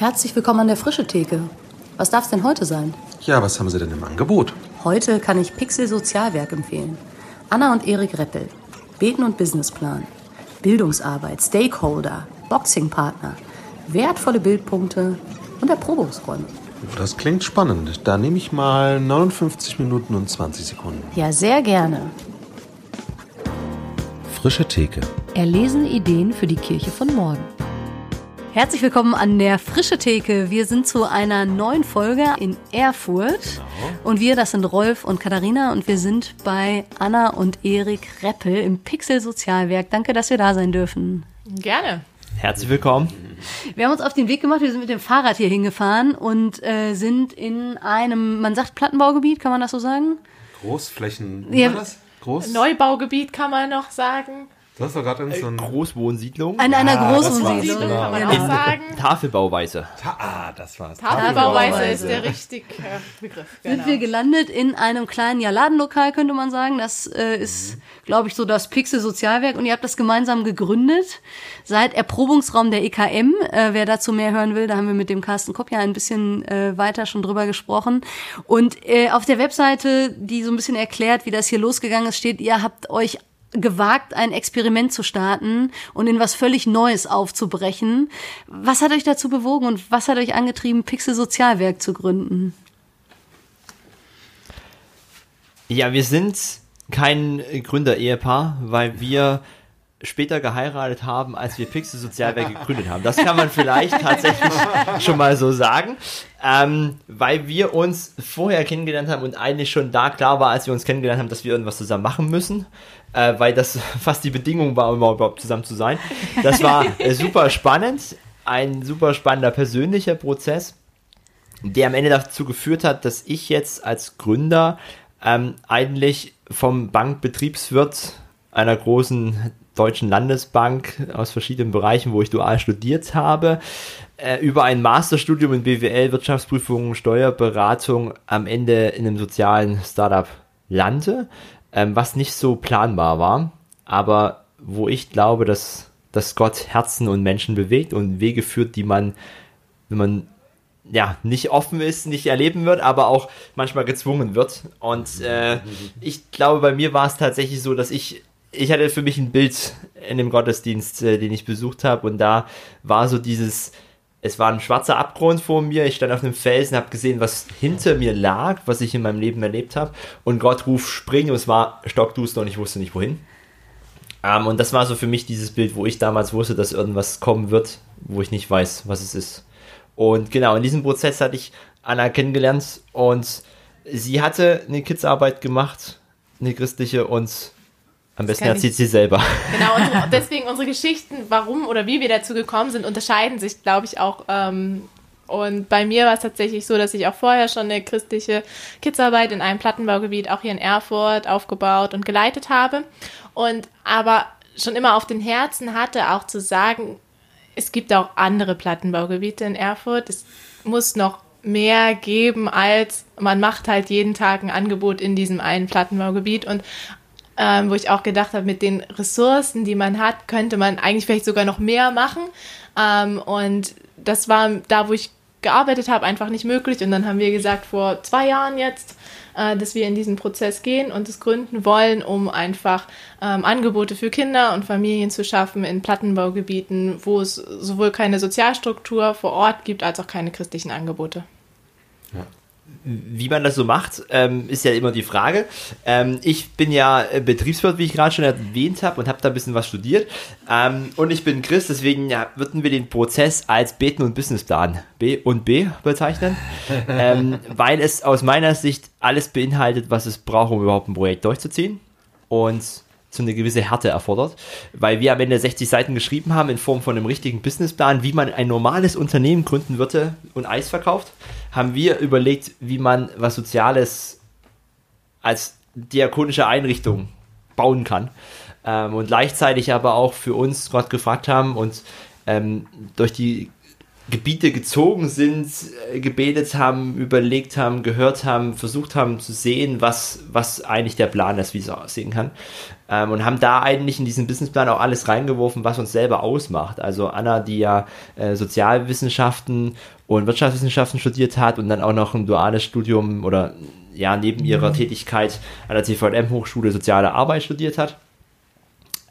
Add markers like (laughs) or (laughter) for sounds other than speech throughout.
Herzlich willkommen an der Frische Theke. Was darf es denn heute sein? Ja, was haben Sie denn im Angebot? Heute kann ich Pixel Sozialwerk empfehlen. Anna und Erik Reppel. Beten und Businessplan. Bildungsarbeit, Stakeholder, Boxingpartner, wertvolle Bildpunkte und Erprobungsräume. Das klingt spannend. Da nehme ich mal 59 Minuten und 20 Sekunden. Ja, sehr gerne. Frische Theke. Erlesen Ideen für die Kirche von morgen. Herzlich willkommen an der Frische Theke. Wir sind zu einer neuen Folge in Erfurt. Genau. Und wir, das sind Rolf und Katharina und wir sind bei Anna und Erik Reppel im Pixel Sozialwerk. Danke, dass wir da sein dürfen. Gerne. Herzlich willkommen. Wir haben uns auf den Weg gemacht, wir sind mit dem Fahrrad hier hingefahren und äh, sind in einem, man sagt Plattenbaugebiet, kann man das so sagen? Großflächen, ja. das? Groß? Neubaugebiet kann man noch sagen. Das war gerade in so einer Großwohnsiedlung. An einer ja, Großwohnsiedlung, genau. kann man auch sagen. (laughs) Tafelbauweise. Ta ah, das war's. Tafelbauweise ist der richtige (laughs) Begriff. Genau. Sind wir gelandet in einem kleinen ja, Ladenlokal, könnte man sagen. Das äh, ist, mhm. glaube ich, so das Pixel Sozialwerk und ihr habt das gemeinsam gegründet. Seid Erprobungsraum der EKM. Äh, wer dazu mehr hören will, da haben wir mit dem Carsten Kopp ja ein bisschen äh, weiter schon drüber gesprochen. Und äh, auf der Webseite, die so ein bisschen erklärt, wie das hier losgegangen ist, steht, ihr habt euch gewagt, ein Experiment zu starten und in was völlig Neues aufzubrechen. Was hat euch dazu bewogen und was hat euch angetrieben, Pixel Sozialwerk zu gründen? Ja, wir sind kein Gründer-Ehepaar, weil wir später geheiratet haben, als wir Pixel Sozialwerk gegründet haben. Das kann man vielleicht tatsächlich schon mal so sagen, ähm, weil wir uns vorher kennengelernt haben und eigentlich schon da klar war, als wir uns kennengelernt haben, dass wir irgendwas zusammen machen müssen äh, weil das (laughs) fast die Bedingung war, um überhaupt zusammen zu sein. Das war äh, super spannend, ein super spannender persönlicher Prozess, der am Ende dazu geführt hat, dass ich jetzt als Gründer ähm, eigentlich vom Bankbetriebswirt einer großen deutschen Landesbank aus verschiedenen Bereichen, wo ich dual studiert habe, äh, über ein Masterstudium in BWL, Wirtschaftsprüfung, Steuerberatung am Ende in einem sozialen Startup lande ähm, was nicht so planbar war, aber wo ich glaube, dass, dass Gott Herzen und Menschen bewegt und Wege führt, die man, wenn man ja, nicht offen ist, nicht erleben wird, aber auch manchmal gezwungen wird. Und äh, ich glaube, bei mir war es tatsächlich so, dass ich, ich hatte für mich ein Bild in dem Gottesdienst, äh, den ich besucht habe, und da war so dieses, es war ein schwarzer Abgrund vor mir. Ich stand auf einem Felsen, habe gesehen, was hinter mir lag, was ich in meinem Leben erlebt habe. Und Gott ruft, spring. Und es war stockduster und ich wusste nicht wohin. Ähm, und das war so für mich dieses Bild, wo ich damals wusste, dass irgendwas kommen wird, wo ich nicht weiß, was es ist. Und genau, in diesem Prozess hatte ich Anna kennengelernt und sie hatte eine Kidsarbeit gemacht, eine christliche, und am besten erzählt sie selber. Genau, und (laughs) deswegen unsere Geschichten, warum oder wie wir dazu gekommen sind, unterscheiden sich, glaube ich, auch. Ähm, und bei mir war es tatsächlich so, dass ich auch vorher schon eine christliche Kidsarbeit in einem Plattenbaugebiet, auch hier in Erfurt, aufgebaut und geleitet habe. Und aber schon immer auf den Herzen hatte, auch zu sagen, es gibt auch andere Plattenbaugebiete in Erfurt. Es muss noch mehr geben, als man macht halt jeden Tag ein Angebot in diesem einen Plattenbaugebiet. Und ähm, wo ich auch gedacht habe, mit den Ressourcen, die man hat, könnte man eigentlich vielleicht sogar noch mehr machen. Ähm, und das war da, wo ich gearbeitet habe, einfach nicht möglich. Und dann haben wir gesagt, vor zwei Jahren jetzt, äh, dass wir in diesen Prozess gehen und es gründen wollen, um einfach ähm, Angebote für Kinder und Familien zu schaffen in Plattenbaugebieten, wo es sowohl keine Sozialstruktur vor Ort gibt, als auch keine christlichen Angebote. Ja wie man das so macht, ähm, ist ja immer die Frage. Ähm, ich bin ja Betriebswirt, wie ich gerade schon erwähnt habe, und habe da ein bisschen was studiert. Ähm, und ich bin Christ, deswegen ja, würden wir den Prozess als Beten- und Businessplan B und B bezeichnen, ähm, weil es aus meiner Sicht alles beinhaltet, was es braucht, um überhaupt ein Projekt durchzuziehen. Und so eine gewisse Härte erfordert, weil wir am Ende 60 Seiten geschrieben haben in Form von einem richtigen Businessplan, wie man ein normales Unternehmen gründen würde und Eis verkauft, haben wir überlegt, wie man was Soziales als diakonische Einrichtung bauen kann ähm, und gleichzeitig aber auch für uns Gott gefragt haben und ähm, durch die Gebiete gezogen sind, äh, gebetet haben, überlegt haben, gehört haben, versucht haben zu sehen, was, was eigentlich der Plan ist, wie es aussehen kann. Ähm, und haben da eigentlich in diesen Businessplan auch alles reingeworfen, was uns selber ausmacht. Also Anna, die ja äh, Sozialwissenschaften und Wirtschaftswissenschaften studiert hat und dann auch noch ein duales Studium oder ja, neben ihrer mhm. Tätigkeit an der CVM-Hochschule Soziale Arbeit studiert hat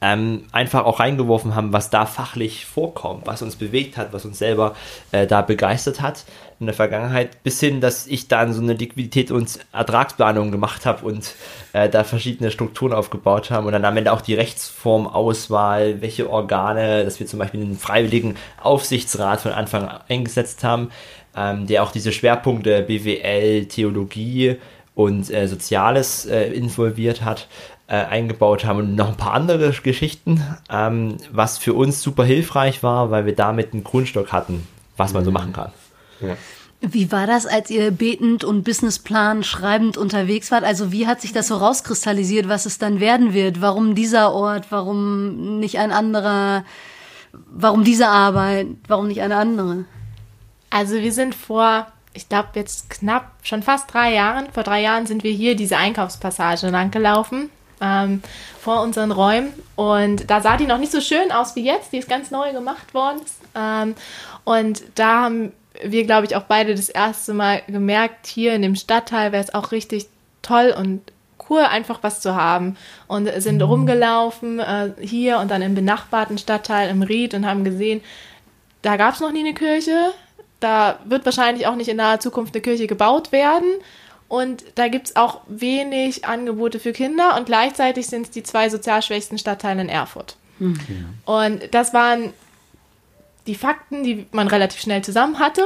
ähm, einfach auch reingeworfen haben, was da fachlich vorkommt, was uns bewegt hat, was uns selber äh, da begeistert hat in der Vergangenheit, bis hin, dass ich dann so eine Liquidität- und Ertragsplanung gemacht habe und äh, da verschiedene Strukturen aufgebaut haben und dann am Ende auch die Rechtsformauswahl, welche Organe, dass wir zum Beispiel einen freiwilligen Aufsichtsrat von Anfang an eingesetzt haben, ähm, der auch diese Schwerpunkte BWL, Theologie und äh, Soziales äh, involviert hat äh, eingebaut haben und noch ein paar andere Geschichten, ähm, was für uns super hilfreich war, weil wir damit einen Grundstock hatten, was man so machen kann. Ja. Wie war das, als ihr betend und Businessplan schreibend unterwegs wart? Also wie hat sich das so rauskristallisiert, was es dann werden wird? Warum dieser Ort? Warum nicht ein anderer? Warum diese Arbeit? Warum nicht eine andere? Also wir sind vor, ich glaube jetzt knapp, schon fast drei Jahren, vor drei Jahren sind wir hier diese Einkaufspassage langgelaufen ähm, vor unseren Räumen. Und da sah die noch nicht so schön aus wie jetzt. Die ist ganz neu gemacht worden. Ähm, und da haben wir, glaube ich, auch beide das erste Mal gemerkt, hier in dem Stadtteil wäre es auch richtig toll und cool, einfach was zu haben. Und sind mhm. rumgelaufen äh, hier und dann im benachbarten Stadtteil im Ried und haben gesehen, da gab es noch nie eine Kirche. Da wird wahrscheinlich auch nicht in naher Zukunft eine Kirche gebaut werden. Und da gibt es auch wenig Angebote für Kinder und gleichzeitig sind es die zwei sozial schwächsten Stadtteile in Erfurt. Mhm. Und das waren die Fakten, die man relativ schnell zusammen hatte.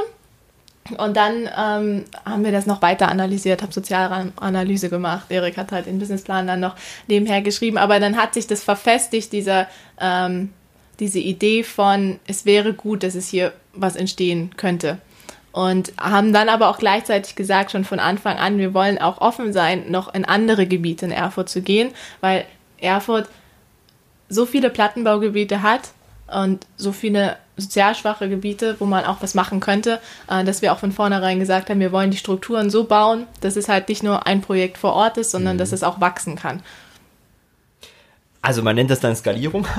Und dann ähm, haben wir das noch weiter analysiert, habe Sozialanalyse gemacht. Erik hat halt den Businessplan dann noch nebenher geschrieben. Aber dann hat sich das verfestigt, dieser, ähm, diese Idee von, es wäre gut, dass es hier was entstehen könnte und haben dann aber auch gleichzeitig gesagt, schon von Anfang an, wir wollen auch offen sein, noch in andere Gebiete in Erfurt zu gehen, weil Erfurt so viele Plattenbaugebiete hat und so viele sozial schwache Gebiete, wo man auch was machen könnte, äh, dass wir auch von vornherein gesagt haben, wir wollen die Strukturen so bauen, dass es halt nicht nur ein Projekt vor Ort ist, sondern mhm. dass es auch wachsen kann. Also man nennt das dann Skalierung. (laughs)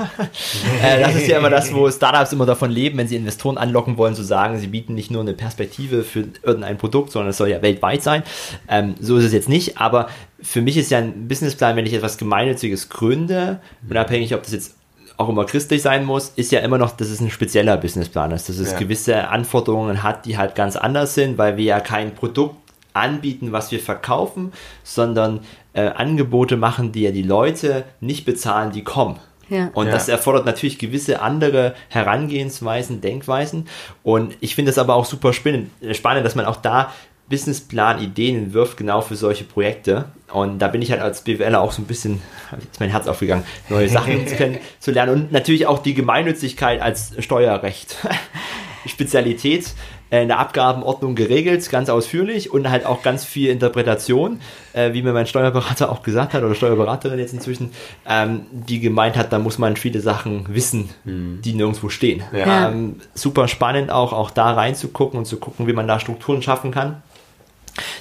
Äh, das ist ja immer das, wo Startups immer davon leben, wenn sie Investoren anlocken wollen, zu sagen, sie bieten nicht nur eine Perspektive für irgendein Produkt, sondern es soll ja weltweit sein. Ähm, so ist es jetzt nicht, aber für mich ist ja ein Businessplan, wenn ich etwas Gemeinnütziges gründe, unabhängig, ob das jetzt auch immer christlich sein muss, ist ja immer noch, dass es ein spezieller Businessplan ist, dass es ja. gewisse Anforderungen hat, die halt ganz anders sind, weil wir ja kein Produkt anbieten, was wir verkaufen, sondern äh, Angebote machen, die ja die Leute nicht bezahlen, die kommen. Ja. Und ja. das erfordert natürlich gewisse andere Herangehensweisen, Denkweisen. Und ich finde es aber auch super spannend, spannend, dass man auch da Businessplan-Ideen entwirft, genau für solche Projekte. Und da bin ich halt als BWLer auch so ein bisschen, ist mein Herz aufgegangen, neue Sachen (laughs) zu lernen. Und natürlich auch die Gemeinnützigkeit als Steuerrecht. (laughs) Spezialität in der Abgabenordnung geregelt, ganz ausführlich und halt auch ganz viel Interpretation, äh, wie mir mein Steuerberater auch gesagt hat oder Steuerberaterin jetzt inzwischen, ähm, die gemeint hat, da muss man viele Sachen wissen, mhm. die nirgendwo stehen. Ja. Ähm, super spannend auch, auch da reinzugucken und zu gucken, wie man da Strukturen schaffen kann,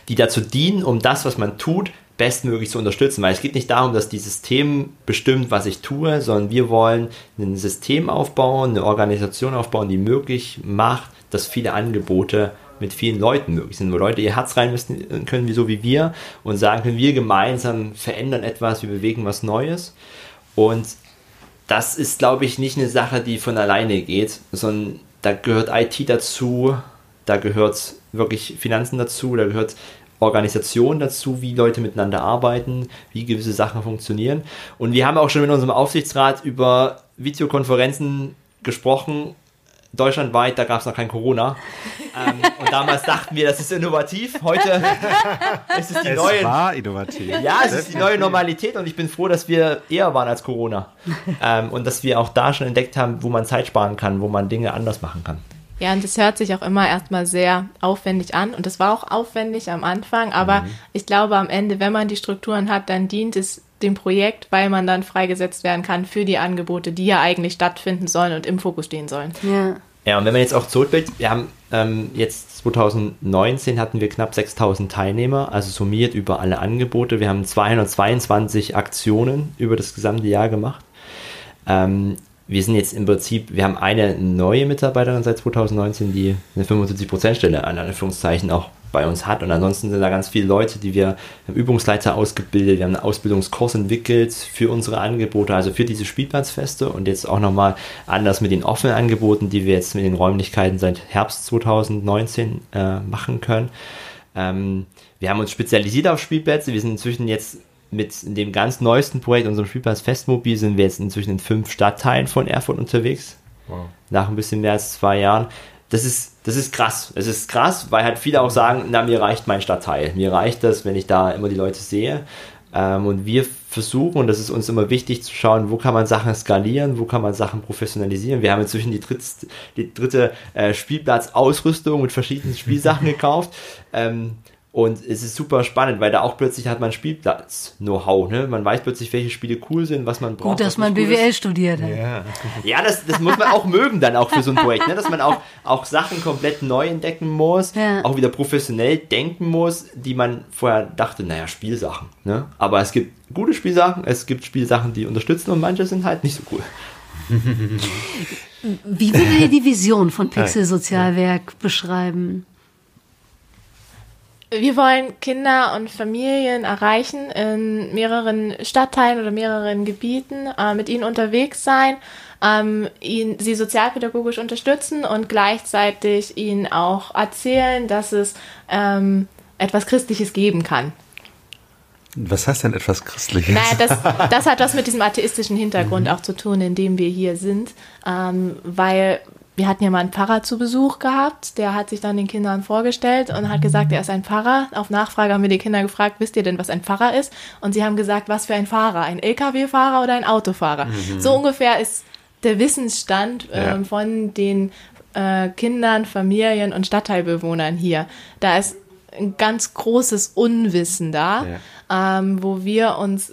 die dazu dienen, um das, was man tut, bestmöglich zu unterstützen, weil es geht nicht darum, dass die System bestimmt, was ich tue, sondern wir wollen ein System aufbauen, eine Organisation aufbauen, die möglich macht, dass viele Angebote mit vielen Leuten möglich sind, wo Leute ihr Herz reinmessen können, wie so wie wir und sagen können, wir gemeinsam verändern etwas, wir bewegen was Neues. Und das ist, glaube ich, nicht eine Sache, die von alleine geht, sondern da gehört IT dazu, da gehört wirklich Finanzen dazu, da gehört Organisation dazu, wie Leute miteinander arbeiten, wie gewisse Sachen funktionieren. Und wir haben auch schon in unserem Aufsichtsrat über Videokonferenzen gesprochen deutschlandweit, da gab es noch kein Corona. ähm, und damals dachten wir, das ist innovativ. Heute (laughs) ist es die es neue. war innovativ. Ja, es ist die neue Normalität und ich bin froh, dass wir eher waren als Corona. (laughs) Ähm, und dass wir auch da schon entdeckt haben, wo man Zeit sparen kann, wo man Dinge anders machen kann. Ja, und das hört sich auch immer erstmal sehr aufwendig an. Und das war auch aufwendig am Anfang, aber mhm. ich glaube, am Ende, wenn man die Strukturen hat, dann dient es dem Projekt, weil man dann freigesetzt werden kann für die Angebote, die ja eigentlich stattfinden sollen und im Fokus stehen sollen. Ja. Ja, und wenn man jetzt auch zurückblickt, wir haben ähm, jetzt 2019 hatten wir knapp 6000 Teilnehmer, also summiert über alle Angebote. Wir haben 222 Aktionen über das gesamte Jahr gemacht. Ähm, wir sind jetzt im Prinzip, wir haben eine neue Mitarbeiterin seit 2019, die eine 75%-Stelle an Anführungszeichen auch bei uns hat. Und ansonsten sind da ganz viele Leute, die wir haben Übungsleiter ausgebildet, wir haben einen Ausbildungskurs entwickelt für unsere Angebote, also für diese Spielplatzfeste und jetzt auch nochmal anders mit den offenen Angeboten, die wir jetzt mit den Räumlichkeiten seit Herbst 2019 äh, machen können. Ähm, wir haben uns spezialisiert auf Spielplätze. Wir sind inzwischen jetzt mit dem ganz neuesten Projekt, unserem Spielplatz Festmobil, sind wir jetzt inzwischen in fünf Stadtteilen von Erfurt unterwegs. Wow. Nach ein bisschen mehr als zwei Jahren. Das ist, das ist krass. Es ist krass, weil halt viele auch sagen, na, mir reicht mein Stadtteil. Mir reicht das, wenn ich da immer die Leute sehe. Ähm, und wir versuchen, und das ist uns immer wichtig zu schauen, wo kann man Sachen skalieren, wo kann man Sachen professionalisieren. Wir haben inzwischen die, dritt, die dritte äh, Spielplatzausrüstung mit verschiedenen Spielsachen (laughs) gekauft. Ähm, und es ist super spannend, weil da auch plötzlich hat man Spielplatz-Know-how. Ne? Man weiß plötzlich, welche Spiele cool sind, was man braucht. Gut, dass man BWL ist. studiert hat. Ja, ja das, das muss man auch mögen dann auch für so ein Projekt. Ne? Dass man auch, auch Sachen komplett neu entdecken muss, ja. auch wieder professionell denken muss, die man vorher dachte, naja, Spielsachen. Ne? Aber es gibt gute Spielsachen, es gibt Spielsachen, die unterstützen und manche sind halt nicht so cool. Wie würdet ihr (laughs) die Vision von Pixel Sozialwerk beschreiben? Wir wollen Kinder und Familien erreichen in mehreren Stadtteilen oder mehreren Gebieten, äh, mit ihnen unterwegs sein, ähm, ihn, sie sozialpädagogisch unterstützen und gleichzeitig ihnen auch erzählen, dass es ähm, etwas Christliches geben kann. Was heißt denn etwas Christliches? Naja, das, (laughs) das hat was mit diesem atheistischen Hintergrund mhm. auch zu tun, in dem wir hier sind, ähm, weil wir hatten ja mal einen Pfarrer zu Besuch gehabt, der hat sich dann den Kindern vorgestellt und hat gesagt, er ist ein Pfarrer. Auf Nachfrage haben wir die Kinder gefragt, wisst ihr denn, was ein Pfarrer ist? Und sie haben gesagt, was für ein Fahrer? Ein Lkw-Fahrer oder ein Autofahrer? Mhm. So ungefähr ist der Wissensstand äh, ja. von den äh, Kindern, Familien und Stadtteilbewohnern hier. Da ist ein ganz großes Unwissen da, ja. ähm, wo wir uns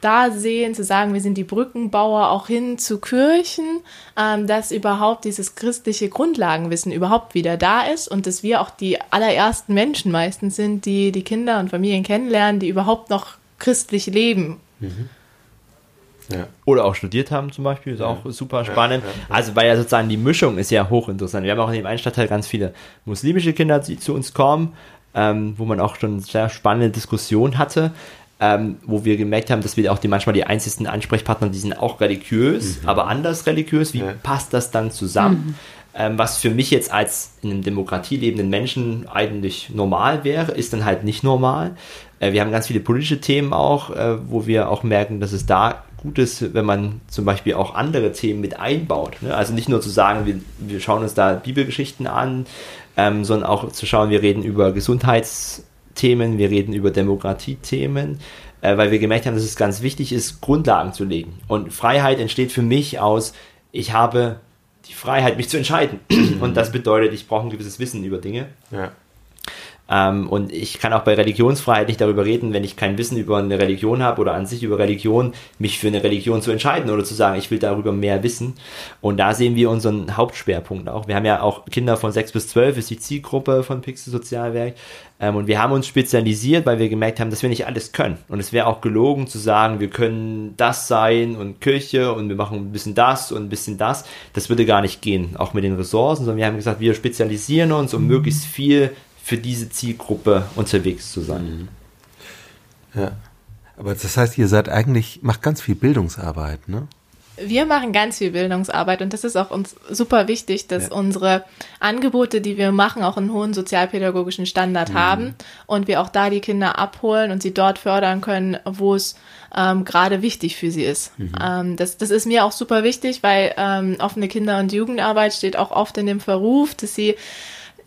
da sehen, zu sagen, wir sind die Brückenbauer auch hin zu Kirchen, ähm, dass überhaupt dieses christliche Grundlagenwissen überhaupt wieder da ist und dass wir auch die allerersten Menschen meistens sind, die die Kinder und Familien kennenlernen, die überhaupt noch christlich leben. Mhm. Ja. Oder auch studiert haben zum Beispiel, ist ja. auch super spannend. Ja, also weil ja sozusagen die Mischung ist ja hochinteressant. Wir haben auch in dem einen Stadtteil ganz viele muslimische Kinder, die zu uns kommen, ähm, wo man auch schon sehr spannende Diskussionen hatte ähm, wo wir gemerkt haben, dass wir auch die manchmal die einzigsten Ansprechpartner, die sind auch religiös, mhm. aber anders religiös. Wie ja. passt das dann zusammen? Mhm. Ähm, was für mich jetzt als in einem Demokratie lebenden Menschen eigentlich normal wäre, ist dann halt nicht normal. Äh, wir haben ganz viele politische Themen auch, äh, wo wir auch merken, dass es da gut ist, wenn man zum Beispiel auch andere Themen mit einbaut. Ne? Also nicht nur zu sagen, wir, wir schauen uns da Bibelgeschichten an, ähm, sondern auch zu schauen, wir reden über Gesundheits- Themen, wir reden über Demokratiethemen, äh, weil wir gemerkt haben, dass es ganz wichtig ist, Grundlagen zu legen. Und Freiheit entsteht für mich aus, ich habe die Freiheit, mich zu entscheiden. (clears throat) Und das bedeutet, ich brauche ein gewisses Wissen über Dinge. Ja. Ähm, und ich kann auch bei Religionsfreiheit nicht darüber reden, wenn ich kein Wissen über eine Religion habe oder an sich über Religion, mich für eine Religion zu entscheiden oder zu sagen, ich will darüber mehr wissen. Und da sehen wir unseren Hauptschwerpunkt auch. Wir haben ja auch Kinder von 6 bis 12, ist die Zielgruppe von Pixel Sozialwerk. Ähm, und wir haben uns spezialisiert, weil wir gemerkt haben, dass wir nicht alles können. Und es wäre auch gelogen zu sagen, wir können das sein und Kirche und wir machen ein bisschen das und ein bisschen das. Das würde gar nicht gehen, auch mit den Ressourcen, sondern wir haben gesagt, wir spezialisieren uns, um möglichst viel für diese Zielgruppe unterwegs zu sein. Mhm. Ja. Aber das heißt, ihr seid eigentlich, macht ganz viel Bildungsarbeit, ne? Wir machen ganz viel Bildungsarbeit und das ist auch uns super wichtig, dass ja. unsere Angebote, die wir machen, auch einen hohen sozialpädagogischen Standard mhm. haben und wir auch da die Kinder abholen und sie dort fördern können, wo es ähm, gerade wichtig für sie ist. Mhm. Ähm, das, das ist mir auch super wichtig, weil ähm, offene Kinder- und Jugendarbeit steht auch oft in dem Verruf, dass sie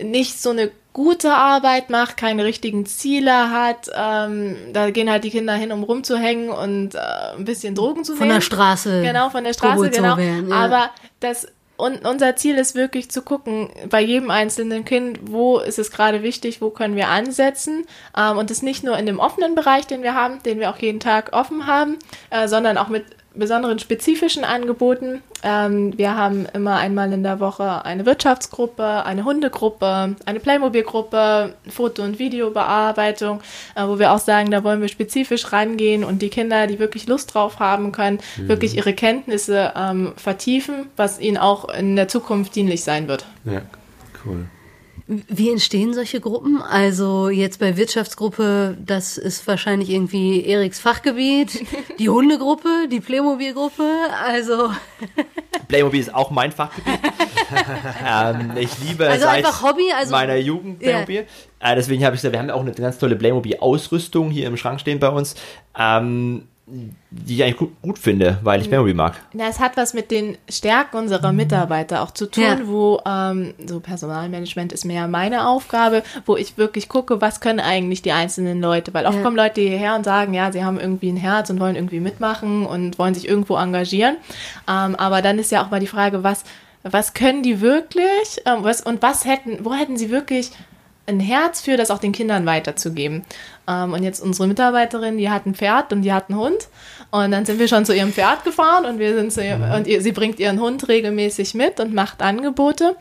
nicht so eine gute Arbeit macht, keine richtigen Ziele hat. Ähm, da gehen halt die Kinder hin, um rumzuhängen und äh, ein bisschen Drogen zu nehmen. Von der Straße. Genau, von der Straße, genau. Werden, ja. Aber das und unser Ziel ist wirklich zu gucken, bei jedem einzelnen Kind, wo ist es gerade wichtig, wo können wir ansetzen. Ähm, und das nicht nur in dem offenen Bereich, den wir haben, den wir auch jeden Tag offen haben, äh, sondern auch mit besonderen spezifischen Angeboten. Ähm, wir haben immer einmal in der Woche eine Wirtschaftsgruppe, eine Hundegruppe, eine Playmobil-Gruppe, Foto- und Videobearbeitung, äh, wo wir auch sagen, da wollen wir spezifisch rangehen und die Kinder, die wirklich Lust drauf haben können, mhm. wirklich ihre Kenntnisse ähm, vertiefen, was ihnen auch in der Zukunft dienlich sein wird. Ja, cool. Wie entstehen solche Gruppen? Also jetzt bei Wirtschaftsgruppe, das ist wahrscheinlich irgendwie Eriks Fachgebiet, (laughs) die Hundegruppe, die Playmobil-Gruppe, also... (laughs) Playmobil ist auch mein Fachgebiet. (laughs) ähm, ich liebe also seit Hobby, also meiner Jugend Playmobil. Yeah. Äh, deswegen habe ich gesagt, wir haben ja auch eine ganz tolle Playmobil-Ausrüstung hier im Schrank stehen bei uns. Ähm, die ich eigentlich gut, gut finde, weil ich Memory mag. Es hat was mit den Stärken unserer Mitarbeiter auch zu tun, ja. wo ähm, so Personalmanagement ist mehr meine Aufgabe, wo ich wirklich gucke, was können eigentlich die einzelnen Leute, weil oft ja. kommen Leute hierher und sagen, ja, sie haben irgendwie ein Herz und wollen irgendwie mitmachen und wollen sich irgendwo engagieren, ähm, aber dann ist ja auch mal die Frage, was was können die wirklich ähm, was, und was hätten, wo hätten sie wirklich ein Herz für, das auch den Kindern weiterzugeben. Ähm, und jetzt unsere Mitarbeiterin, die hat ein Pferd und die hat einen Hund. Und dann sind wir schon zu ihrem Pferd gefahren und wir sind zu ihr, und ihr, sie bringt ihren Hund regelmäßig mit und macht Angebote.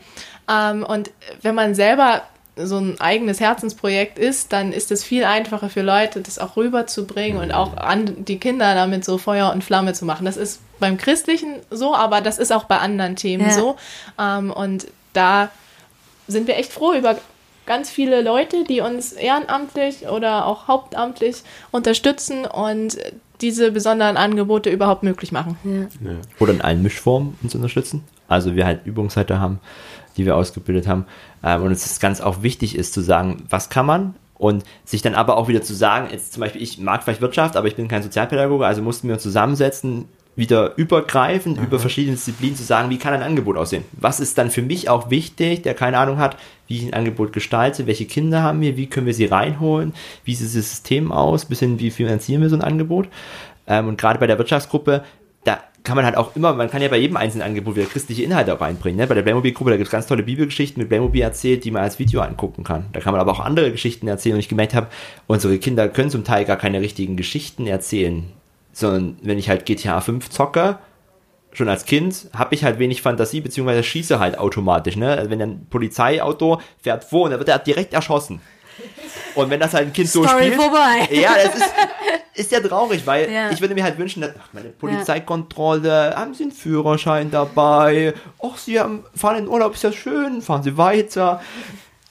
Ähm, und wenn man selber so ein eigenes Herzensprojekt ist, dann ist es viel einfacher für Leute, das auch rüberzubringen und auch an die Kinder damit so Feuer und Flamme zu machen. Das ist beim Christlichen so, aber das ist auch bei anderen Themen ja. so. Ähm, und da sind wir echt froh über ganz viele Leute, die uns ehrenamtlich oder auch hauptamtlich unterstützen und diese besonderen Angebote überhaupt möglich machen. Ja. Ja. Oder in allen Mischformen uns unterstützen. Also wir halt Übungsseite haben, die wir ausgebildet haben. Ähm, und es ist ganz auch wichtig ist zu sagen, was kann man und sich dann aber auch wieder zu sagen, jetzt zum Beispiel, ich mag vielleicht Wirtschaft, aber ich bin kein Sozialpädagoge, also mussten wir uns zusammensetzen, wieder übergreifend mhm. über verschiedene Disziplinen zu sagen, wie kann ein Angebot aussehen? Was ist dann für mich auch wichtig, der keine Ahnung hat, wie ich ein Angebot gestalte, welche Kinder haben wir, wie können wir sie reinholen, wie sieht das System aus, bis hin, wie finanzieren wir so ein Angebot? Ähm, und gerade bei der Wirtschaftsgruppe, da kann man halt auch immer, man kann ja bei jedem einzelnen Angebot wieder christliche Inhalte auch reinbringen. Ne? Bei der Playmobil-Gruppe, da gibt es ganz tolle Bibelgeschichten mit Playmobil erzählt, die man als Video angucken kann. Da kann man aber auch andere Geschichten erzählen und ich gemerkt habe, unsere Kinder können zum Teil gar keine richtigen Geschichten erzählen sondern wenn ich halt GTA 5 zocke, schon als Kind, habe ich halt wenig Fantasie, beziehungsweise schieße halt automatisch. Ne? Also wenn ein Polizeiauto fährt vor und dann wird er direkt erschossen. Und wenn das halt ein Kind Story so spielt. vorbei. Ja, das ist, ist ja traurig, weil ja. ich würde mir halt wünschen, dass, ach, meine Polizeikontrolle, haben Sie einen Führerschein dabei? Ach, Sie haben, fahren in Urlaub, ist ja schön, fahren Sie weiter.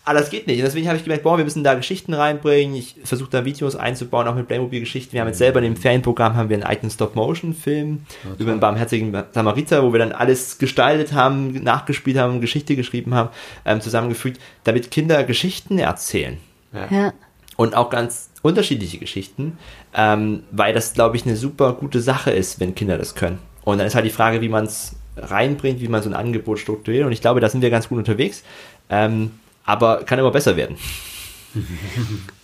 Aber das geht nicht. Und deswegen habe ich gemerkt, boah, wir müssen da Geschichten reinbringen. Ich versuche da Videos einzubauen, auch mit Playmobil-Geschichten. Wir haben jetzt selber in dem Ferienprogramm haben wir einen eigenen Stop-Motion-Film ja, über einen barmherzigen Samariter, wo wir dann alles gestaltet haben, nachgespielt haben, Geschichte geschrieben haben, ähm, zusammengefügt, damit Kinder Geschichten erzählen. Ja. ja. Und auch ganz unterschiedliche Geschichten, ähm, weil das, glaube ich, eine super gute Sache ist, wenn Kinder das können. Und dann ist halt die Frage, wie man es reinbringt, wie man so ein Angebot strukturiert. Und ich glaube, da sind wir ganz gut unterwegs. Ähm, aber kann immer besser werden.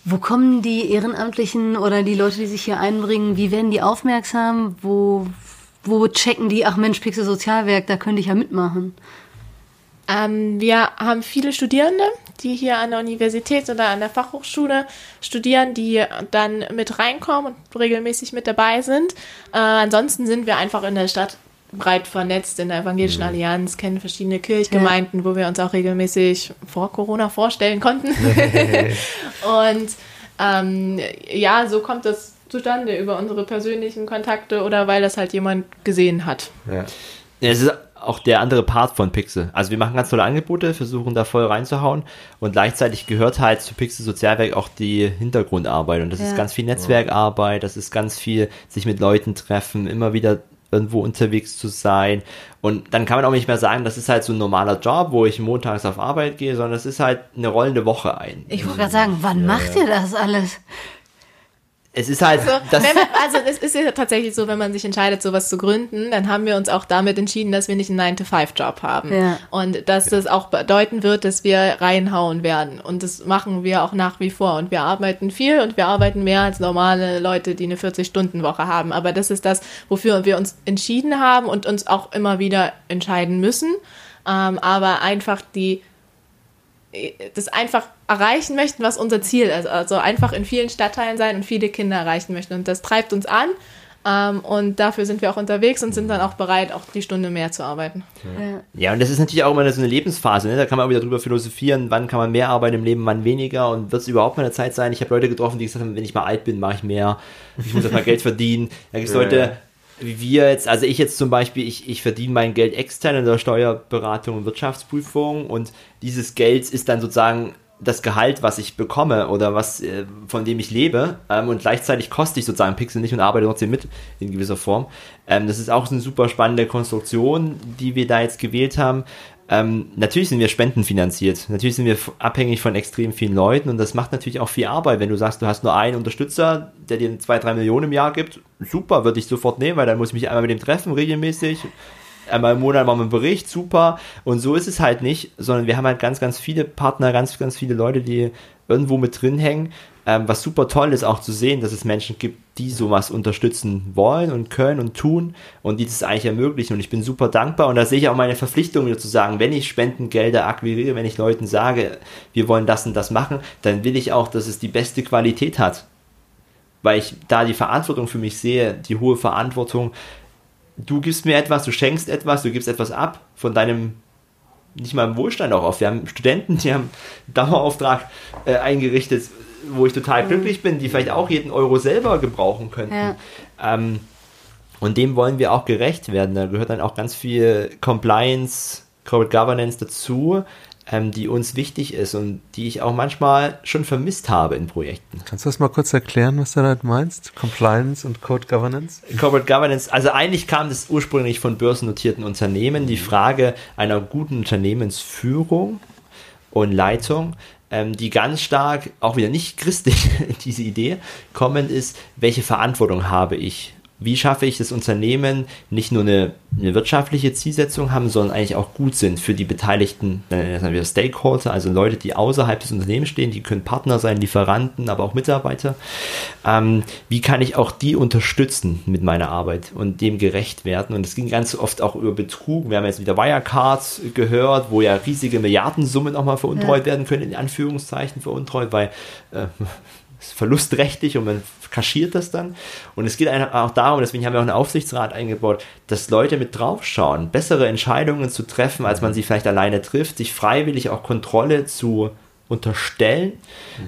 Wo kommen die Ehrenamtlichen oder die Leute, die sich hier einbringen, wie werden die aufmerksam? Wo, wo checken die, ach Mensch, Pixel Sozialwerk, da könnte ich ja mitmachen? Ähm, wir haben viele Studierende, die hier an der Universität oder an der Fachhochschule studieren, die dann mit reinkommen und regelmäßig mit dabei sind. Äh, ansonsten sind wir einfach in der Stadt breit vernetzt in der Evangelischen mhm. Allianz, kennen verschiedene Kirchgemeinden, ja. wo wir uns auch regelmäßig vor Corona vorstellen konnten. (laughs) und ähm, ja, so kommt das zustande über unsere persönlichen Kontakte oder weil das halt jemand gesehen hat. Ja. es ist auch der andere Part von Pixel. Also wir machen ganz tolle Angebote, versuchen da voll reinzuhauen und gleichzeitig gehört halt zu Pixel Sozialwerk auch die Hintergrundarbeit und das ja. ist ganz viel Netzwerkarbeit, das ist ganz viel sich mit Leuten treffen, immer wieder irgendwo unterwegs zu sein. Und dann kann man auch nicht mehr sagen, das ist halt so ein normaler Job, wo ich montags auf Arbeit gehe, sondern es ist halt eine rollende Woche ein. Ich wollte gerade sagen, wann ja, macht ja. ihr das alles? Es ist halt. Also, das man, also es ist ja tatsächlich so, wenn man sich entscheidet, sowas zu gründen, dann haben wir uns auch damit entschieden, dass wir nicht einen 9-to-5-Job haben. Ja. Und dass das auch bedeuten wird, dass wir reinhauen werden. Und das machen wir auch nach wie vor. Und wir arbeiten viel und wir arbeiten mehr als normale Leute, die eine 40-Stunden-Woche haben. Aber das ist das, wofür wir uns entschieden haben und uns auch immer wieder entscheiden müssen. Ähm, aber einfach die das einfach erreichen möchten, was unser Ziel ist. Also einfach in vielen Stadtteilen sein und viele Kinder erreichen möchten. Und das treibt uns an. Ähm, und dafür sind wir auch unterwegs und sind dann auch bereit, auch die Stunde mehr zu arbeiten. Ja. Ja, und das ist natürlich auch immer so eine Lebensphase. Ne? Da kann man auch wieder drüber philosophieren, wann kann man mehr arbeiten im Leben, wann weniger und wird es überhaupt mal eine Zeit sein. Ich habe Leute getroffen, die gesagt haben, wenn ich mal alt bin, mache ich mehr. Ich muss erstmal Geld verdienen. Da gibt es Leute, wir jetzt, also ich jetzt zum Beispiel, ich, ich verdiene mein Geld extern in der Steuerberatung und Wirtschaftsprüfung und dieses Geld ist dann sozusagen das Gehalt, was ich bekomme oder was äh, von dem ich lebe ähm, und gleichzeitig koste ich sozusagen Pixel nicht und arbeite trotzdem mit in gewisser Form. Ähm, das ist auch eine super spannende Konstruktion, die wir da jetzt gewählt haben. Ähm, natürlich sind wir spendenfinanziert. Natürlich sind wir abhängig von extrem vielen Leuten und das macht natürlich auch viel Arbeit. Wenn du sagst, du hast nur einen Unterstützer, der dir zwei, drei Millionen im Jahr gibt, super, würde ich sofort nehmen, weil dann muss ich mich einmal mit dem treffen, regelmäßig. Einmal im Monat machen wir einen Bericht, super. Und so ist es halt nicht, sondern wir haben halt ganz, ganz viele Partner, ganz, ganz viele Leute, die irgendwo mit drin hängen. Ähm, was super toll ist auch zu sehen, dass es Menschen gibt, die sowas unterstützen wollen und können und tun und die das eigentlich ermöglichen. Und ich bin super dankbar und da sehe ich auch meine Verpflichtung wieder zu sagen, wenn ich Spendengelder akquiriere, wenn ich Leuten sage, wir wollen das und das machen, dann will ich auch, dass es die beste Qualität hat. Weil ich da die Verantwortung für mich sehe, die hohe Verantwortung, du gibst mir etwas, du schenkst etwas, du gibst etwas ab von deinem nicht mal im Wohlstand auch auf. Wir haben Studenten, die haben einen Dauerauftrag äh, eingerichtet, wo ich total glücklich bin, die vielleicht auch jeden Euro selber gebrauchen könnten. Ja. Ähm, und dem wollen wir auch gerecht werden. Da gehört dann auch ganz viel Compliance, Corporate Governance dazu, ähm, die uns wichtig ist und die ich auch manchmal schon vermisst habe in Projekten. Kannst du das mal kurz erklären, was du da meinst? Compliance und Code Governance? Corporate Governance, also eigentlich kam das ursprünglich von börsennotierten Unternehmen, die Frage einer guten Unternehmensführung und Leitung, die ganz stark, auch wieder nicht christlich, (laughs) diese Idee, kommen ist, welche Verantwortung habe ich? Wie schaffe ich das Unternehmen, nicht nur eine, eine wirtschaftliche Zielsetzung haben, sondern eigentlich auch gut sind für die beteiligten äh, sagen wir Stakeholder, also Leute, die außerhalb des Unternehmens stehen, die können Partner sein, Lieferanten, aber auch Mitarbeiter. Ähm, wie kann ich auch die unterstützen mit meiner Arbeit und dem gerecht werden? Und es ging ganz oft auch über Betrug. Wir haben jetzt wieder Wirecard gehört, wo ja riesige Milliardensummen auch mal veruntreut werden können, in Anführungszeichen veruntreut, weil äh, ist verlustträchtig und man kaschiert das dann. Und es geht auch darum, deswegen haben wir auch einen Aufsichtsrat eingebaut, dass Leute mit draufschauen, bessere Entscheidungen zu treffen, als man sie vielleicht alleine trifft, sich freiwillig auch Kontrolle zu unterstellen,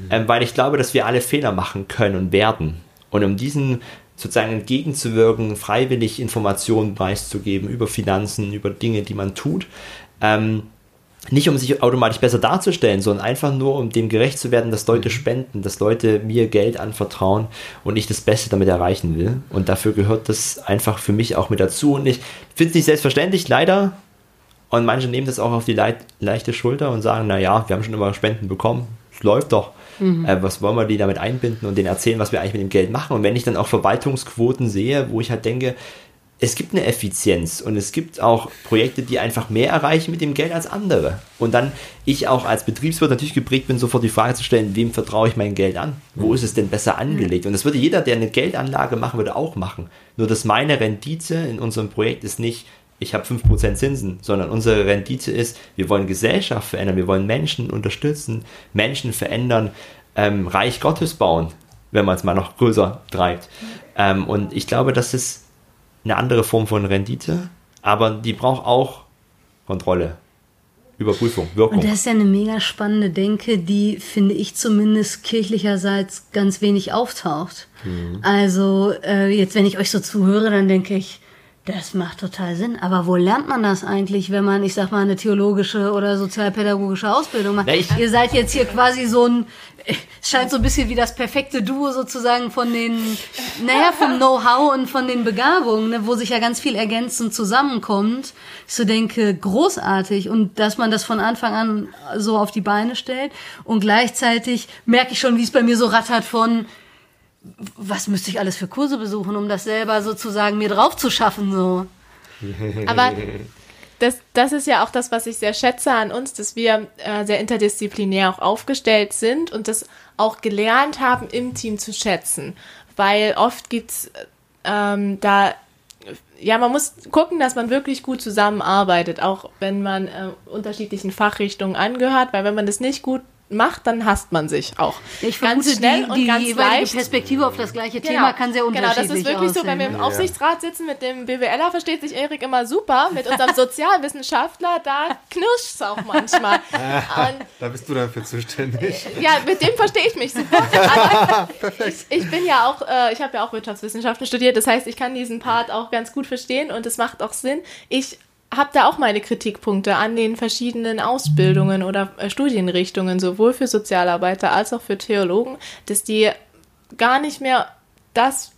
ähm, weil ich glaube, dass wir alle Fehler machen können und werden. Und um diesen sozusagen entgegenzuwirken, freiwillig Informationen preiszugeben über Finanzen, über Dinge, die man tut, ähm, nicht um sich automatisch besser darzustellen, sondern einfach nur um dem gerecht zu werden, dass Leute spenden, dass Leute mir Geld anvertrauen und ich das Beste damit erreichen will. Und dafür gehört das einfach für mich auch mit dazu. Und ich finde es nicht selbstverständlich, leider. Und manche nehmen das auch auf die leit leichte Schulter und sagen, naja, wir haben schon immer Spenden bekommen, es läuft doch. Äh, was wollen wir die damit einbinden und denen erzählen, was wir eigentlich mit dem Geld machen? Und wenn ich dann auch Verwaltungsquoten sehe, wo ich halt denke, es gibt eine Effizienz und es gibt auch Projekte, die einfach mehr erreichen mit dem Geld als andere. Und dann ich auch als Betriebswirt natürlich geprägt bin, sofort die Frage zu stellen, wem vertraue ich mein Geld an? Wo ist es denn besser angelegt? Und das würde jeder, der eine Geldanlage machen würde, auch machen. Nur dass meine Rendite in unserem Projekt ist nicht, ich habe 5% Zinsen, sondern unsere Rendite ist, wir wollen Gesellschaft verändern, wir wollen Menschen unterstützen, Menschen verändern, ähm, Reich Gottes bauen, wenn man es mal noch größer treibt. Ähm, und ich glaube, das ist eine andere Form von Rendite, aber die braucht auch Kontrolle, Überprüfung, Wirkung. Und das ist ja eine mega spannende Denke, die, finde ich zumindest kirchlicherseits ganz wenig auftaucht. Also äh, jetzt, wenn ich euch so zuhöre, dann denke ich, das macht total Sinn. Aber wo lernt man das eigentlich, wenn man, ich sag mal, eine theologische oder sozialpädagogische Ausbildung macht? Na, Ihr seid jetzt hier quasi so ein, es scheint so ein bisschen wie das perfekte Duo sozusagen von den, naja, vom Know-how und von den Begabungen, ne, wo sich ja ganz viel ergänzend zusammenkommt. Ich so denke, großartig und dass man das von Anfang an so auf die Beine stellt und gleichzeitig merke ich schon, wie es bei mir so rattert von, was müsste ich alles für Kurse besuchen, um das selber sozusagen mir drauf zu schaffen, so. (laughs) Aber das, das ist ja auch das, was ich sehr schätze an uns, dass wir äh, sehr interdisziplinär auch aufgestellt sind und das auch gelernt haben, im Team zu schätzen. Weil oft gibt's ähm, da, ja, man muss gucken, dass man wirklich gut zusammenarbeitet, auch wenn man äh, unterschiedlichen Fachrichtungen angehört, weil wenn man das nicht gut macht, dann hasst man sich auch. Ich ganz vermute, schnell die, und die ganz jeweilige leicht. Perspektive auf das gleiche Thema kann sehr Genau, unterschiedlich das ist wirklich so, wenn wir aussehen. im Aufsichtsrat sitzen mit dem BWLer, versteht sich Erik immer super. Mit unserem (laughs) Sozialwissenschaftler, da knirscht es auch manchmal. (laughs) Und Da bist du dafür zuständig. ja, mit dem verstehe ich mich super. (laughs) Aber ich, ich bin ja auch, äh, ich habe ja auch Wirtschaftswissenschaften studiert, das heißt, ich kann diesen Part auch ganz gut verstehen und es macht auch Sinn. Ich habe da auch meine Kritikpunkte an den verschiedenen Ausbildungen oder äh, Studienrichtungen, sowohl für Sozialarbeiter als auch für Theologen, dass die gar nicht mehr das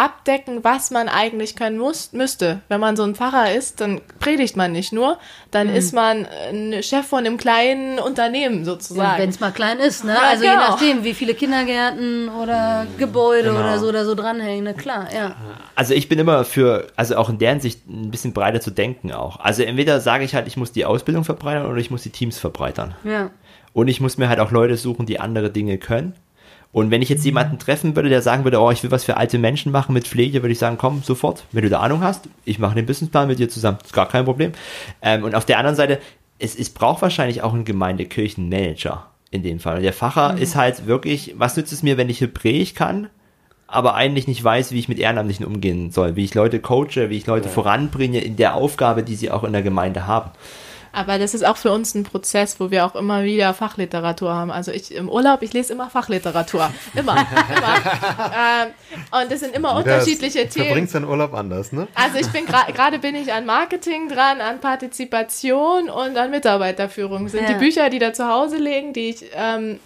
abdecken, was man eigentlich können muss, müsste. Wenn man so ein Pfarrer ist, dann predigt man nicht nur, dann Mhm. ist man ein Chef von einem kleinen Unternehmen sozusagen. Wenn es mal klein ist, ne? Ja, also je genau. nachdem, wie viele Kindergärten oder Gebäude oder so da so dranhängen, na klar, ja. Also ich bin immer für, also auch in der Hinsicht ein bisschen breiter zu denken auch. Also entweder sage ich halt, ich muss die Ausbildung verbreitern oder ich muss die Teams verbreitern. ja. Und ich muss mir halt auch Leute suchen, die andere Dinge können. Und wenn ich jetzt jemanden treffen würde, der sagen würde, oh, ich will was für alte Menschen machen mit Pflege, würde ich sagen, komm, sofort, wenn du da Ahnung hast, ich mache den Businessplan mit dir zusammen. Ist gar kein Problem. Ähm, und auf der anderen Seite, es, es braucht wahrscheinlich auch einen Gemeindekirchenmanager in dem Fall. Und der Facher ist halt wirklich, was nützt es mir, wenn ich Hebräisch kann, aber eigentlich nicht weiß, wie ich mit Ehrenamtlichen umgehen soll, wie ich Leute coache, wie ich Leute voranbringe in der Aufgabe, die sie auch in der Gemeinde haben. Aber das ist auch für uns ein Prozess, wo wir auch immer wieder Fachliteratur haben. Also ich im Urlaub, ich lese immer Fachliteratur. Immer, immer. (laughs) Ähm, und das sind immer unterschiedliche Du Themen. verbringst deinen Urlaub anders, ne? Also ich bin gra- gerade bin ich an Marketing dran, an Partizipation und an Mitarbeiterführung. Das sind Ja. die Bücher, die da zu Hause liegen, die ich ähm,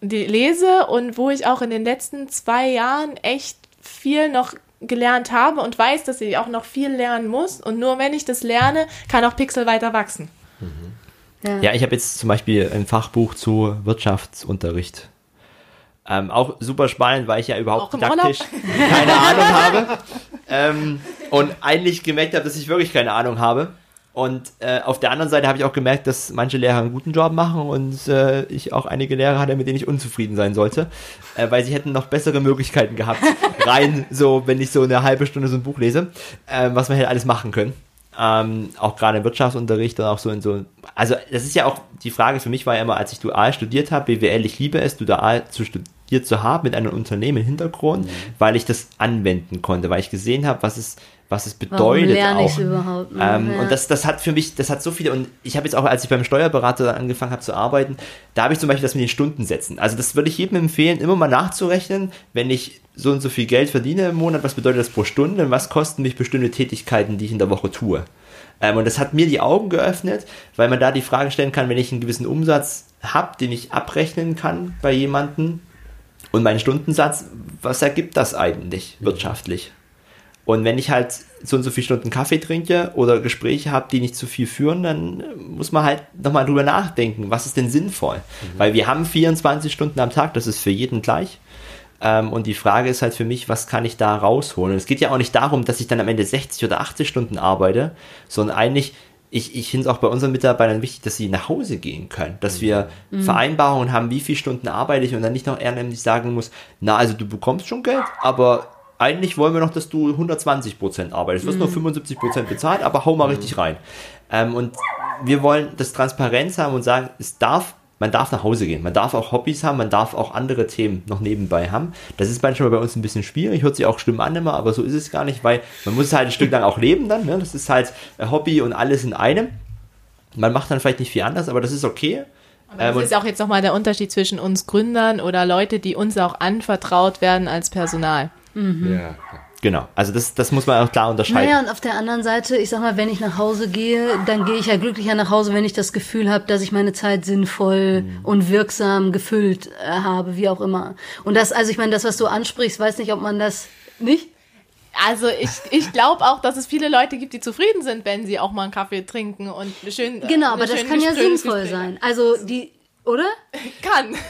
die lese und wo ich auch in den letzten zwei Jahren echt viel noch gelernt habe und weiß, dass ich auch noch viel lernen muss. Und nur wenn ich das lerne, kann auch Pixel weiter wachsen. Ja, ich habe jetzt zum Beispiel ein Fachbuch zu Wirtschaftsunterricht. Ähm, auch super spannend, weil ich ja überhaupt praktisch keine Ahnung habe. Ähm, und eigentlich gemerkt habe, dass ich wirklich keine Ahnung habe. Und äh, auf der anderen Seite habe ich auch gemerkt, dass manche Lehrer einen guten Job machen und äh, ich auch einige Lehrer hatte, mit denen ich unzufrieden sein sollte, äh, weil sie hätten noch bessere Möglichkeiten gehabt. (laughs) Rein so, wenn ich so eine halbe Stunde so ein Buch lese, äh, was man hätte alles machen können. Ähm, auch gerade im Wirtschaftsunterricht und auch so in so. Also, das ist ja auch die Frage für mich war ja immer, als ich dual studiert habe, BWL, ich liebe es, dual zu studiert zu haben mit einem Unternehmen im Hintergrund, weil ich das anwenden konnte, weil ich gesehen habe, was es, was es Warum bedeutet lerne auch. überhaupt? Ne? Ähm, ja. Und das, das hat für mich, das hat so viele, und ich habe jetzt auch, als ich beim Steuerberater angefangen habe zu arbeiten, da habe ich zum Beispiel das mit den Stundensätzen. Also das würde ich jedem empfehlen, immer mal nachzurechnen, wenn ich so und so viel Geld verdiene im Monat, was bedeutet das pro Stunde und was kosten mich bestimmte Tätigkeiten, die ich in der Woche tue. Ähm, und das hat mir die Augen geöffnet, weil man da die Frage stellen kann, wenn ich einen gewissen Umsatz habe, den ich abrechnen kann bei jemandem und meinen Stundensatz, was ergibt das eigentlich wirtschaftlich? Und wenn ich halt so und so viele Stunden Kaffee trinke oder Gespräche habe, die nicht zu viel führen, dann muss man halt nochmal drüber nachdenken, was ist denn sinnvoll? Weil wir haben 24 Stunden am Tag, das ist für jeden gleich. Ähm, und die Frage ist halt für mich, was kann ich da rausholen? Es geht ja auch nicht darum, dass ich dann am Ende 60 oder 80 Stunden arbeite, sondern eigentlich, ich, ich finde es auch bei unseren Mitarbeitern wichtig, dass sie nach Hause gehen können, dass wir Vereinbarungen haben, wie viele Stunden arbeite ich und dann nicht noch ehrenamtlich sagen muss, na, also du bekommst schon Geld, aber eigentlich wollen wir noch, dass du 120 Prozent arbeitest. Du wirst nur 75 Prozent bezahlt, aber hau mal richtig rein. Ähm, und wir wollen das Transparenz haben und sagen, es darf, man darf nach Hause gehen. Man darf auch Hobbys haben, man darf auch andere Themen noch nebenbei haben. Das ist manchmal bei uns ein bisschen schwierig, hört sich auch Stimmen an immer, aber so ist es gar nicht, weil man muss halt ein Stück lang auch leben dann. Ne? Das ist halt äh, Hobby und alles in einem. Man macht dann vielleicht nicht viel anders, aber das ist okay. Aber Ähm, das und- ist auch jetzt nochmal der Unterschied zwischen uns Gründern oder Leute, die uns auch anvertraut werden als Personal. Ja. Genau. Also das, das muss man auch klar unterscheiden. Naja, und auf der anderen Seite, ich sag mal, wenn ich nach Hause gehe, dann gehe ich ja glücklicher nach Hause, wenn ich das Gefühl habe, dass ich meine Zeit sinnvoll Mhm. und wirksam gefüllt äh, habe, wie auch immer. Und das, also ich meine, das, was du ansprichst, weiß nicht, ob man das nicht. Also ich, ich glaube auch, dass es viele Leute gibt, die zufrieden sind, wenn sie auch mal einen Kaffee trinken und schön. Genau, aber das kann ja sinnvoll sein. Also die, oder? Kann. (laughs)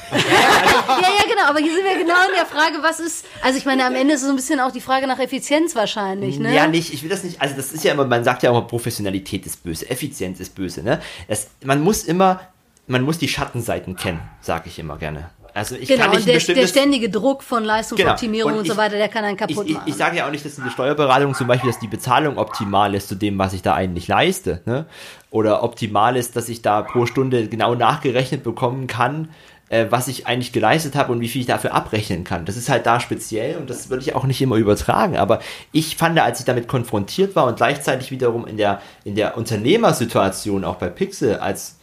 Ja, ja, genau. Aber hier sind wir genau in der Frage, was ist. Also ich meine, am Ende ist es so ein bisschen auch die Frage nach Effizienz wahrscheinlich, ne? Ja, nicht, ich will das nicht, also das ist ja immer, man sagt ja auch immer, Professionalität ist böse, Effizienz ist böse, ne? Das, man muss immer, man muss die Schattenseiten kennen, sage ich immer gerne. Also ich Genau, kann nicht der, der ständige Druck von Leistungsoptimierung Genau. und, Und so ich- weiter, der kann einen kaputt ich, ich, machen. ich sage ja auch nicht, dass in der Steuerberatung zum Beispiel, dass die Bezahlung optimal ist zu dem, was ich da eigentlich leiste. Ne? Oder optimal ist, dass ich da pro Stunde genau nachgerechnet bekommen kann, äh, was ich eigentlich geleistet habe und wie viel ich dafür abrechnen kann. Das ist halt da speziell und das würde ich auch nicht immer übertragen. Aber ich fand, als ich damit konfrontiert war und gleichzeitig wiederum in der, in der Unternehmersituation auch bei Pixel als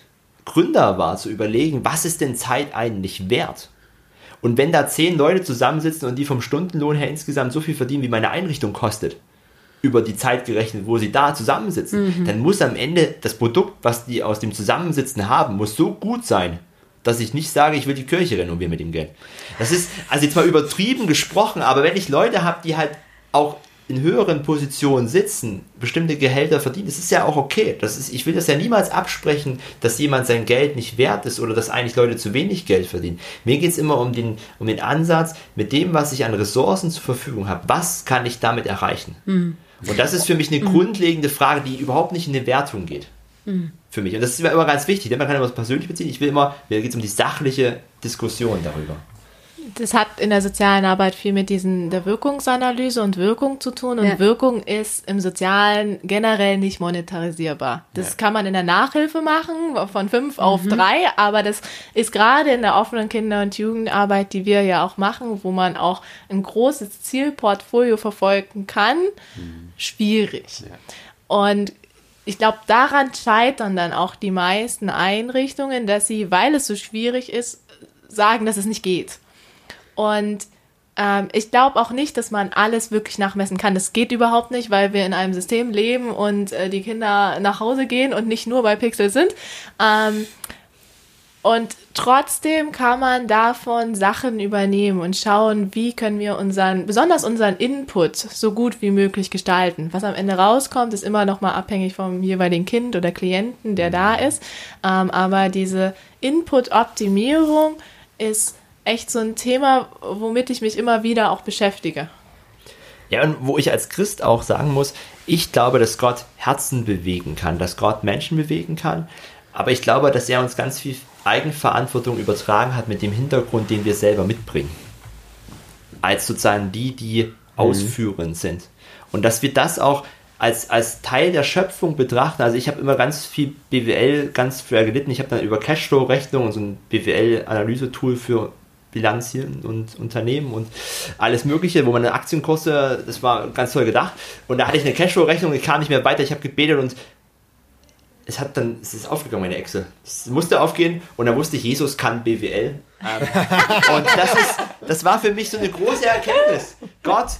Gründer war, zu überlegen, was ist denn Zeit eigentlich wert? Und wenn da zehn Leute zusammensitzen und die vom Stundenlohn her insgesamt so viel verdienen, wie meine Einrichtung kostet, über die Zeit gerechnet, wo sie da zusammensitzen, dann muss am Ende das Produkt, was die aus dem Zusammensitzen haben, muss so gut sein, dass ich nicht sage, ich will die Kirche renovieren mit dem Geld. Das ist, also jetzt mal übertrieben gesprochen, aber wenn ich Leute habe, die halt auch in höheren Positionen sitzen, bestimmte Gehälter verdienen, das ist ja auch okay. Das ist, ich will das ja niemals absprechen, dass jemand sein Geld nicht wert ist oder dass eigentlich Leute zu wenig Geld verdienen. Mir geht es immer um den, um den Ansatz, mit dem, was ich an Ressourcen zur Verfügung habe, was kann ich damit erreichen? Und das ist für mich eine grundlegende Frage, die überhaupt nicht in eine Wertung geht. Für mich. Und das ist mir immer ganz wichtig, denn man kann immer das persönlich beziehen. Ich will immer, mir geht es um die sachliche Diskussion darüber. Das hat in der sozialen Arbeit viel mit diesen der Wirkungsanalyse und Wirkung zu tun. Und Ja. Wirkung ist im Sozialen generell nicht monetarisierbar. Das kann man in der Nachhilfe machen, von fünf auf drei, aber das ist gerade in der offenen Kinder- und Jugendarbeit, die wir ja auch machen, wo man auch ein großes Zielportfolio verfolgen kann, schwierig. Und ich glaube, daran scheitern dann auch die meisten Einrichtungen, dass sie, weil es so schwierig ist, sagen, dass es nicht geht. Und ähm, ich glaube auch nicht, dass man alles wirklich nachmessen kann. Das geht überhaupt nicht, weil wir in einem System leben und äh, die Kinder nach Hause gehen und nicht nur bei Pixel sind. Ähm, und trotzdem kann man davon Sachen übernehmen und schauen, wie können wir unseren, besonders unseren Input so gut wie möglich gestalten. Was am Ende rauskommt, ist immer noch mal abhängig vom jeweiligen Kind oder Klienten, der da ist. Ähm, aber diese Input-Optimierung ist echt so ein Thema, womit ich mich immer wieder auch beschäftige. Ja, und wo ich als Christ auch sagen muss, ich glaube, dass Gott Herzen bewegen kann, dass Gott Menschen bewegen kann, aber ich glaube, dass er uns ganz viel Eigenverantwortung übertragen hat mit dem Hintergrund, den wir selber mitbringen. Als sozusagen die, die ausführend sind. Und dass wir das auch als, als Teil der Schöpfung betrachten. Also ich habe immer ganz viel BWL ganz schwer gelitten. Ich habe dann über Cashflow-Rechnung so ein BWL-Analysetool für Bilanzien und Unternehmen und alles Mögliche, wo man eine Aktienkurse, das war ganz toll gedacht. Und da hatte ich eine Cashflow-Rechnung, ich kam nicht mehr weiter, ich habe gebetet und es hat dann, es ist aufgegangen, meine Excel. Es musste aufgehen und dann wusste ich, Jesus kann BWL. Ähm, (laughs) und das ist, das war für mich so eine große Erkenntnis. Gott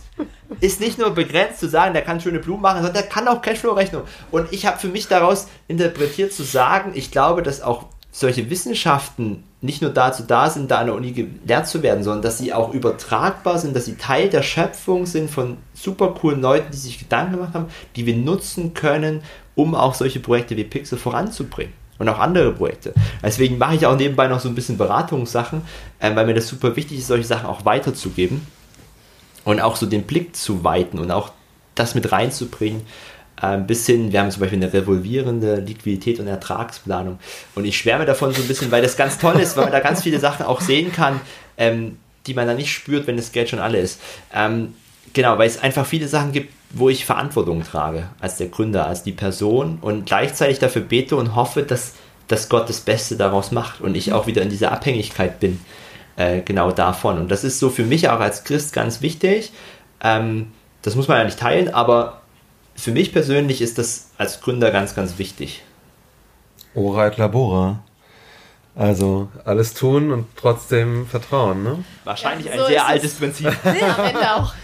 ist nicht nur begrenzt zu sagen, der kann schöne Blumen machen, sondern der kann auch Cashflow-Rechnung. Und ich habe für mich daraus interpretiert zu sagen, ich glaube, dass auch solche Wissenschaften nicht nur dazu da sind, da an der Uni gelehrt zu werden, sondern dass sie auch übertragbar sind, dass sie Teil der Schöpfung sind von super coolen Leuten, die sich Gedanken gemacht haben, die wir nutzen können, um auch solche Projekte wie Pixel voranzubringen. Und auch andere Projekte. Deswegen mache ich auch nebenbei noch so ein bisschen Beratungssachen, äh, weil mir das super wichtig ist, solche Sachen auch weiterzugeben und auch so den Blick zu weiten und auch das mit reinzubringen. Ein bisschen, wir haben zum Beispiel eine revolvierende Liquidität und Ertragsplanung. Und ich schwärme davon so ein bisschen, weil das ganz toll ist, weil man da ganz viele Sachen auch sehen kann, ähm, die man dann nicht spürt, wenn das Geld schon alle ist. Ähm, genau, weil es einfach viele Sachen gibt, wo ich Verantwortung trage, als der Gründer, als die Person und gleichzeitig dafür bete und hoffe, dass, dass Gott das Beste daraus macht und ich auch wieder in dieser Abhängigkeit bin, äh, genau davon. Und das ist so für mich auch als Christ ganz wichtig. Ähm, das muss man ja nicht teilen, aber für mich persönlich ist das als Gründer ganz, ganz wichtig. Ora et labora. Also alles tun und trotzdem vertrauen, ne? Wahrscheinlich Ja, ein so sehr ist es. altes Prinzip. Am Ende auch. (laughs)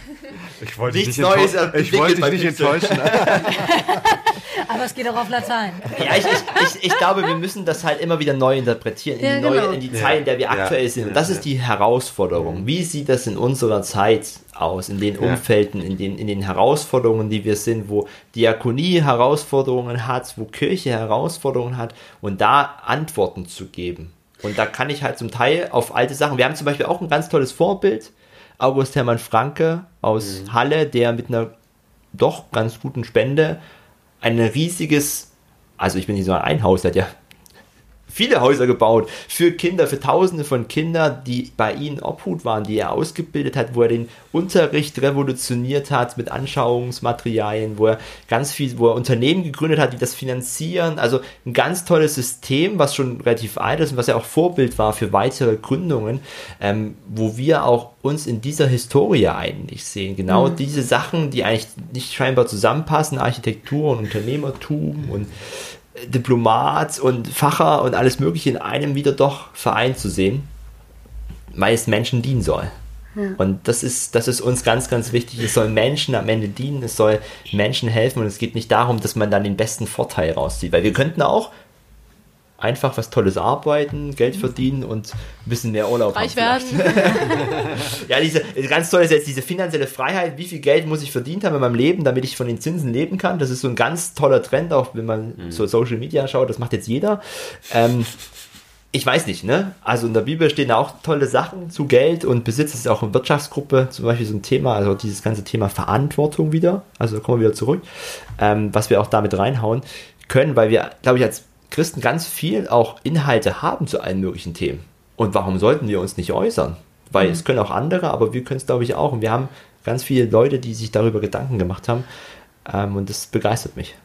Ich wollte Nichts Neues Ich wollte dich nicht enttäuschen. (laughs) Aber es geht auch auf Latein. Ja, ich, ich, ich, ich glaube, wir müssen das halt immer wieder neu interpretieren, in, Ja, die, neue, genau. in die Ja. Zeit, in der wir Ja. aktuell sind. Und das ist die Herausforderung. Wie sieht das in unserer Zeit aus, in den. Umfelden, in den, in den Herausforderungen, die wir sind, wo Diakonie Herausforderungen hat, wo Kirche Herausforderungen hat und da Antworten zu geben. Und da kann ich halt zum Teil auf alte Sachen, wir haben zum Beispiel auch ein ganz tolles Vorbild, August Hermann Franke aus Halle, der mit einer doch ganz guten Spende ein riesiges, also ich bin nicht so ein Haus, der hat ja viele Häuser gebaut für Kinder, für Tausende von Kindern, die bei ihnen Obhut waren, die er ausgebildet hat, wo er den Unterricht revolutioniert hat mit Anschauungsmaterialien, wo er ganz viel, wo er Unternehmen gegründet hat, die das finanzieren. Also ein ganz tolles System, was schon relativ alt ist und was ja auch Vorbild war für weitere Gründungen, ähm, wo wir auch uns in dieser Historie eigentlich sehen. Genau mhm. diese Sachen, die eigentlich nicht scheinbar zusammenpassen, Architektur und Unternehmertum und Diplomat und Facher und alles Mögliche in einem wieder doch vereint zu sehen, weil es Menschen dienen soll. Und das ist, das ist uns ganz, ganz wichtig. Es soll Menschen am Ende dienen, es soll Menschen helfen und es geht nicht darum, dass man dann den besten Vorteil rauszieht. Weil wir könnten auch einfach was Tolles arbeiten, Geld verdienen und ein bisschen mehr Urlaub Reich haben. werden. (laughs) ja, diese, ganz toll ist jetzt diese finanzielle Freiheit. Wie viel Geld muss ich verdient haben in meinem Leben, damit ich von den Zinsen leben kann? Das ist so ein ganz toller Trend, auch wenn man mhm. so Social Media schaut. Das macht jetzt jeder. Ähm, ich weiß nicht, ne? Also in der Bibel stehen auch tolle Sachen zu Geld und Besitz. Das ist auch in Wirtschaftsgruppe zum Beispiel so ein Thema, also dieses ganze Thema Verantwortung wieder. Also da kommen wir wieder zurück, ähm, was wir auch damit reinhauen können, weil wir, glaube ich, als Christen ganz viel auch Inhalte haben zu allen möglichen Themen. Und warum sollten wir uns nicht äußern? Weil mhm. es können auch andere, aber wir können es, glaube ich, auch. Und wir haben ganz viele Leute, die sich darüber Gedanken gemacht haben. Ähm, und das begeistert mich.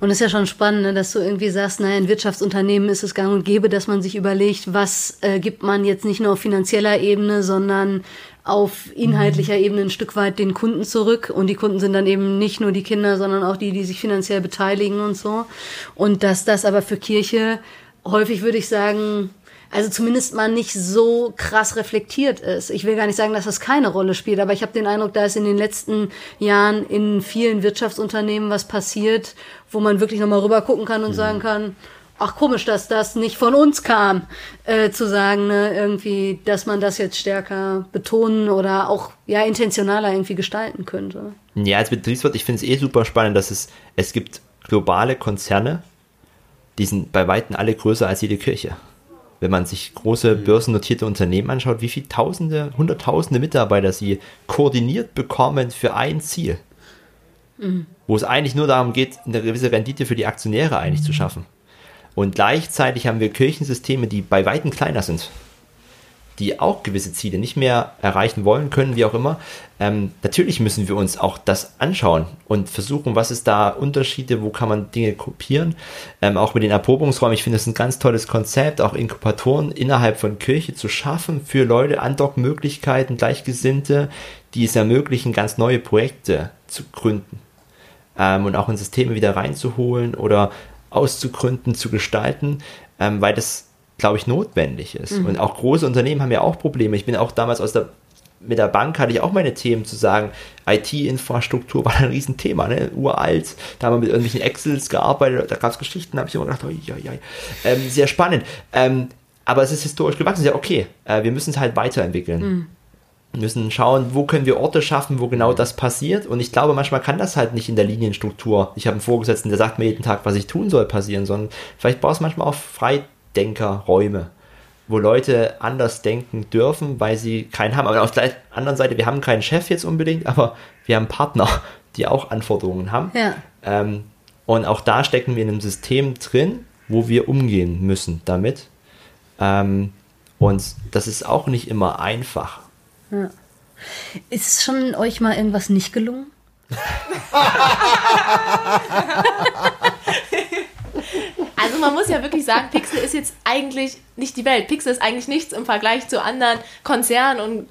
Und es ist ja schon spannend, ne, dass du irgendwie sagst, naja, in Wirtschaftsunternehmen ist es gang und gäbe, dass man sich überlegt, was äh, gibt man jetzt nicht nur auf finanzieller Ebene, sondern auf inhaltlicher Ebene ein Stück weit den Kunden zurück. Und die Kunden sind dann eben nicht nur die Kinder, sondern auch die, die sich finanziell beteiligen und so. Und dass das aber für Kirche häufig, würde ich sagen, also zumindest mal nicht so krass reflektiert ist. Ich will gar nicht sagen, dass das keine Rolle spielt, aber ich habe den Eindruck, da ist in den letzten Jahren in vielen Wirtschaftsunternehmen was passiert, wo man wirklich nochmal rüber gucken kann und mhm. sagen kann, ach komisch, dass das nicht von uns kam, äh, zu sagen, ne, irgendwie, dass man das jetzt stärker betonen oder auch ja intentionaler irgendwie gestalten könnte. Ja, als Betriebswirt, ich finde es eh super spannend, dass es, es gibt globale Konzerne, die sind bei Weitem alle größer als jede Kirche wenn man sich große mhm. börsennotierte Unternehmen anschaut, wie viele Tausende, Hunderttausende Mitarbeiter sie koordiniert bekommen für ein Ziel. Mhm. Wo es eigentlich nur darum geht, eine gewisse Rendite für die Aktionäre eigentlich mhm. zu schaffen. Und gleichzeitig haben wir Kirchensysteme, die bei Weitem kleiner sind die auch gewisse Ziele nicht mehr erreichen wollen können, wie auch immer. Ähm, natürlich müssen wir uns auch das anschauen und versuchen, was ist da Unterschiede, wo kann man Dinge kopieren. Ähm, auch mit den Erprobungsräumen, ich finde das ein ganz tolles Konzept, auch Inkubatoren innerhalb von Kirche zu schaffen für Leute, Andockmöglichkeiten, Gleichgesinnte, die es ermöglichen, ganz neue Projekte zu gründen ähm, und auch in Systeme wieder reinzuholen oder auszugründen, zu gestalten, ähm, weil das glaube ich, notwendig ist. Mhm. Und auch große Unternehmen haben ja auch Probleme. Ich bin auch damals aus der mit der Bank hatte ich auch meine Themen zu sagen. IT-Infrastruktur war ein Riesenthema, ne? uralt. Da haben wir mit irgendwelchen Excels gearbeitet, da gab es Geschichten, da habe ich immer gedacht, oh, ja, ja. Ähm, sehr spannend. Ähm, aber es ist historisch gewachsen, ja okay, äh, wir müssen es halt weiterentwickeln. Mhm. Wir müssen schauen, wo können wir Orte schaffen, wo genau das passiert. Und ich glaube, manchmal kann das halt nicht in der Linienstruktur. Ich habe einen Vorgesetzten, der sagt mir jeden Tag, was ich tun soll, passieren, sondern vielleicht brauchst du manchmal auch frei Denkerräume, wo Leute anders denken dürfen, weil sie keinen haben. Aber auf der anderen Seite, wir haben keinen Chef jetzt unbedingt, (laughs) aber wir haben Partner, die auch Anforderungen haben. Ja. Ähm, und auch da stecken wir in einem System drin, wo wir umgehen müssen damit. Ähm, und das ist auch nicht immer einfach. Ja. Ist schon euch mal irgendwas nicht gelungen? (laughs) Also man muss ja wirklich sagen, Pixel ist jetzt eigentlich nicht die Welt. Pixel ist eigentlich nichts im Vergleich zu anderen Konzernen und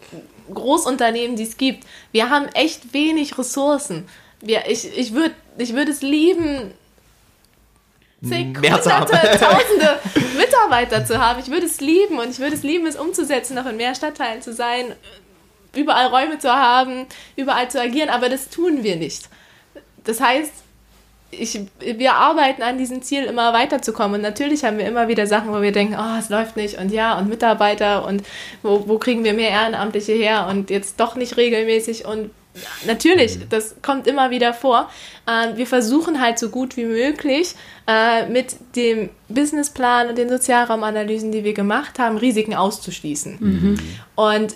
Großunternehmen, die es gibt. Wir haben echt wenig Ressourcen. Wir, ich ich würde ich würd es lieben, zig, hunderte, (laughs) tausende Mitarbeiter zu haben. Ich würde es lieben und ich würde es lieben, es umzusetzen, noch in mehr Stadtteilen zu sein, überall Räume zu haben, überall zu agieren, aber das tun wir nicht. Das heißt, ich, wir arbeiten an diesem Ziel, immer weiterzukommen. Und natürlich haben wir immer wieder Sachen, wo wir denken, oh, es läuft nicht und ja, und Mitarbeiter und wo, wo kriegen wir mehr Ehrenamtliche her und jetzt doch nicht regelmäßig und natürlich, mhm. das kommt immer wieder vor. Äh, wir versuchen halt so gut wie möglich äh, mit dem Businessplan und den Sozialraumanalysen, die wir gemacht haben, Risiken auszuschließen. Mhm. Und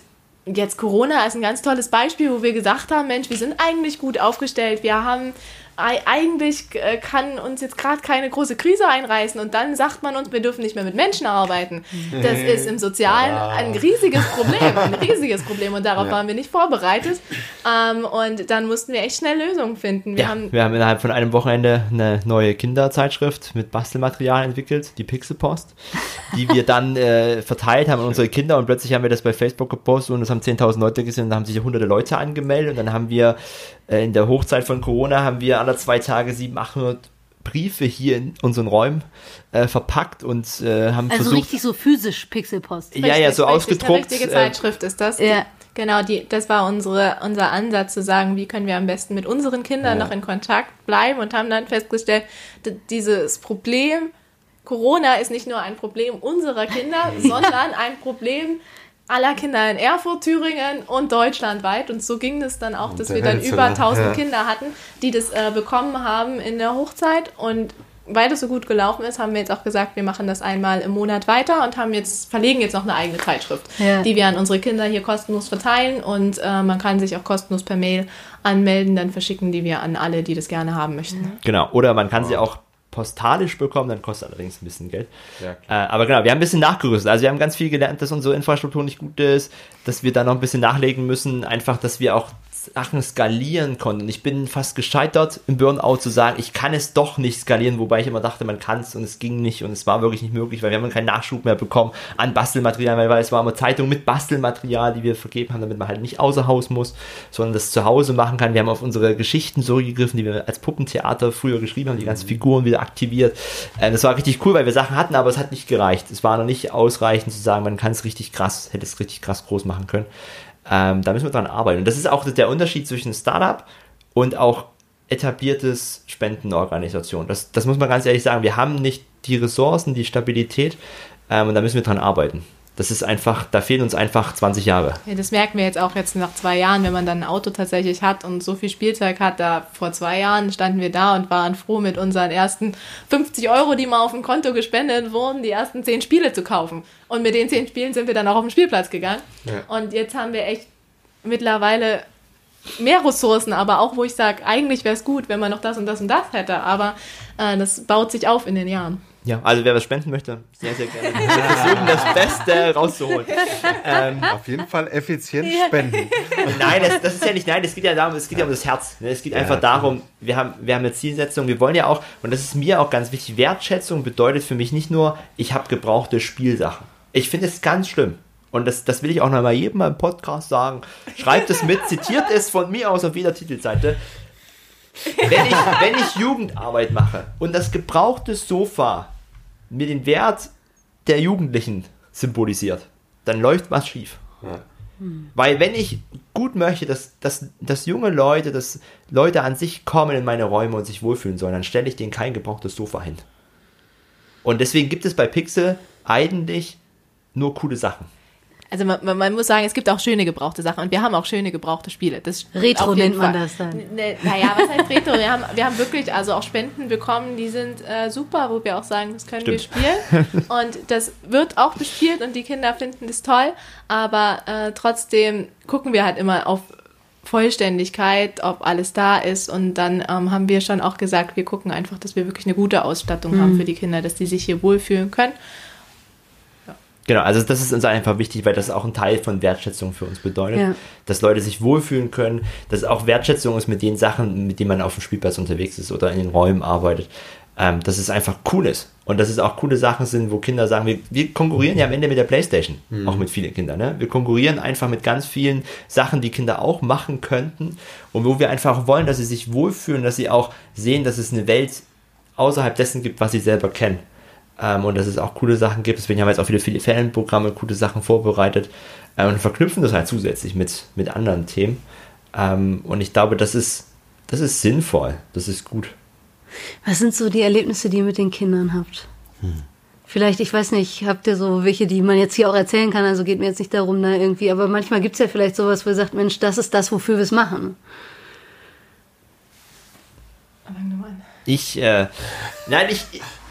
jetzt Corona ist ein ganz tolles Beispiel, wo wir gesagt haben, Mensch, wir sind eigentlich gut aufgestellt, wir haben eigentlich äh, kann uns jetzt gerade keine große Krise einreißen und dann sagt man uns, wir dürfen nicht mehr mit Menschen arbeiten. Das ist im Sozialen ein riesiges Problem, ein (laughs) riesiges Problem und darauf waren wir nicht vorbereitet. Ähm, und dann mussten wir echt schnell Lösungen finden. Wir Ja, haben wir haben innerhalb von einem Wochenende eine neue Kinderzeitschrift mit Bastelmaterial entwickelt, die Pixelpost, die wir dann äh, verteilt haben an unsere Kinder und plötzlich haben wir das bei Facebook gepostet und es haben 10.000 Leute gesehen und da haben sich hunderte Leute angemeldet und dann haben wir in der Hochzeit von Corona haben wir alle zwei Tage 700, 800 Briefe hier in unseren Räumen äh, verpackt und äh, haben Also versucht, richtig so physisch Pixelpost. ja, ja, so Richtig, ausgedruckt. Eine richtige äh, Zeitschrift ist das. Ja. Genau, die, das war unsere, unser Ansatz zu sagen, wie können wir am besten mit unseren Kindern Ja. noch in Kontakt bleiben und haben dann festgestellt, dieses Problem, Corona ist nicht nur ein Problem unserer Kinder, (laughs) sondern ein Problem aller Kinder in Erfurt, Thüringen und deutschlandweit. Und so ging es dann auch, dass wir dann über ne? 1000 Ja. Kinder hatten, die das äh, bekommen haben in der Hochzeit. Und weil das so gut gelaufen ist, haben wir jetzt auch gesagt, wir machen das einmal im Monat weiter und haben jetzt, verlegen jetzt noch eine eigene Zeitschrift, Ja. die wir an unsere Kinder hier kostenlos verteilen und äh, man kann sich auch kostenlos per Mail anmelden, dann verschicken die wir an alle, die das gerne haben möchten. Genau, oder man kann sie auch postalisch bekommen, dann kostet allerdings ein bisschen Geld. Ja, Äh, aber genau, wir haben ein bisschen nachgerüstet. Also wir haben ganz viel gelernt, dass unsere Infrastruktur nicht gut ist, dass wir da noch ein bisschen nachlegen müssen, einfach, dass wir auch Sachen skalieren konnten. Und ich bin fast gescheitert im Burnout zu sagen, ich kann es doch nicht skalieren, wobei ich immer dachte, man kann es und es ging nicht und es war wirklich nicht möglich, weil wir haben keinen Nachschub mehr bekommen an Bastelmaterial, weil es war immer Zeitung mit Bastelmaterial, die wir vergeben haben, damit man halt nicht außer Haus muss, sondern das zu Hause machen kann. Wir haben auf unsere Geschichten zurückgegriffen, die wir als Puppentheater früher geschrieben haben, die ganzen Figuren wieder aktiviert. Äh, das war richtig cool, weil wir Sachen hatten, aber es hat nicht gereicht. Es war noch nicht ausreichend zu sagen, man kann es richtig krass, hätte es richtig krass groß machen können. Ähm, da müssen wir dran arbeiten. Und das ist auch der Unterschied zwischen Startup und auch etabliertes Spendenorganisation. Das, das muss man ganz ehrlich sagen. Wir haben nicht die Ressourcen, die Stabilität ähm, und da müssen wir dran arbeiten. Das ist einfach, da fehlen uns einfach 20 Jahre. Ja, das merken wir jetzt auch jetzt nach zwei Jahren, wenn man dann ein Auto tatsächlich hat und so viel Spielzeug hat. Da vor zwei Jahren standen wir da und waren froh, mit unseren ersten 50 Euro, die mal auf dem Konto gespendet wurden, die ersten zehn Spiele zu kaufen. Und mit den zehn Spielen sind wir dann auch auf den Spielplatz gegangen. Ja. Und jetzt haben wir echt mittlerweile mehr Ressourcen, aber auch wo ich sage, eigentlich wäre es gut, wenn man noch das und das und das hätte. Aber äh, das baut sich auf in den Jahren. Ja, also wer was spenden möchte, sehr, sehr gerne. Wir versuchen das Beste rauszuholen. Ähm, Auf jeden Fall effizient spenden. nein, das, das ist ja nicht, nein, es geht ja darum, es geht ja um das Herz. Ne? Es geht Ja, einfach darum, wir haben, wir haben eine Zielsetzung, wir wollen ja auch, und das ist mir auch ganz wichtig, Wertschätzung bedeutet für mich nicht nur, ich habe gebrauchte Spielsachen. Ich finde es ganz schlimm. Und das, das will ich auch noch mal jedem mal im Podcast sagen. Schreibt es mit, zitiert es von mir aus auf jeder Titelseite. Wenn ich, wenn ich Jugendarbeit mache und das gebrauchte Sofa mir den Wert der Jugendlichen symbolisiert, dann läuft was schief. Ja. Weil wenn ich gut möchte, dass, dass, dass junge Leute, dass Leute an sich kommen in meine Räume und sich wohlfühlen sollen, dann stelle ich denen kein gebrauchtes Sofa hin. Und deswegen gibt es bei Pixel eigentlich nur coole Sachen. Also man, man, man muss sagen, es gibt auch schöne gebrauchte Sachen und wir haben auch schöne gebrauchte Spiele. Das Retro nennt man das dann. Ne, naja, was heißt Retro? Wir haben, wir haben wirklich also auch Spenden bekommen, die sind äh, super, wo wir auch sagen, das können wir Stimmt. spielen. (laughs) Und das wird auch bespielt und die Kinder finden das toll, aber äh, trotzdem gucken wir halt immer auf Vollständigkeit, ob alles da ist und dann ähm, haben wir schon auch gesagt, wir gucken einfach, dass wir wirklich eine gute Ausstattung Mhm. haben für die Kinder, dass die sich hier wohlfühlen können. Genau, also das ist uns einfach wichtig, weil das auch ein Teil von Wertschätzung für uns bedeutet, Ja. dass Leute sich wohlfühlen können, dass auch Wertschätzung ist mit den Sachen, mit denen man auf dem Spielplatz unterwegs ist oder in den Räumen arbeitet, ähm, dass es einfach cool ist und dass es auch coole Sachen sind, wo Kinder sagen, wir, wir konkurrieren ja am Ende mit der Playstation, auch mit vielen Kindern, ne? wir konkurrieren einfach mit ganz vielen Sachen, die Kinder auch machen könnten und wo wir einfach wollen, dass sie sich wohlfühlen, dass sie auch sehen, dass es eine Welt außerhalb dessen gibt, was sie selber kennen. Ähm, und dass es auch coole Sachen gibt. Deswegen haben wir jetzt auch viele, viele Ferienprogramme, coole Sachen vorbereitet äh, und verknüpfen das halt zusätzlich mit, mit anderen Themen. Ähm, und ich glaube, das ist, das ist sinnvoll. Das ist gut. Was sind so die Erlebnisse, die ihr mit den Kindern habt? Vielleicht, ich weiß nicht, habt ihr so welche, die man jetzt hier auch erzählen kann? Also geht mir jetzt nicht darum, da irgendwie, aber manchmal gibt's ja vielleicht sowas, wo ihr sagt, Mensch, das ist das, wofür wir es machen. Ich, äh, nein, ich,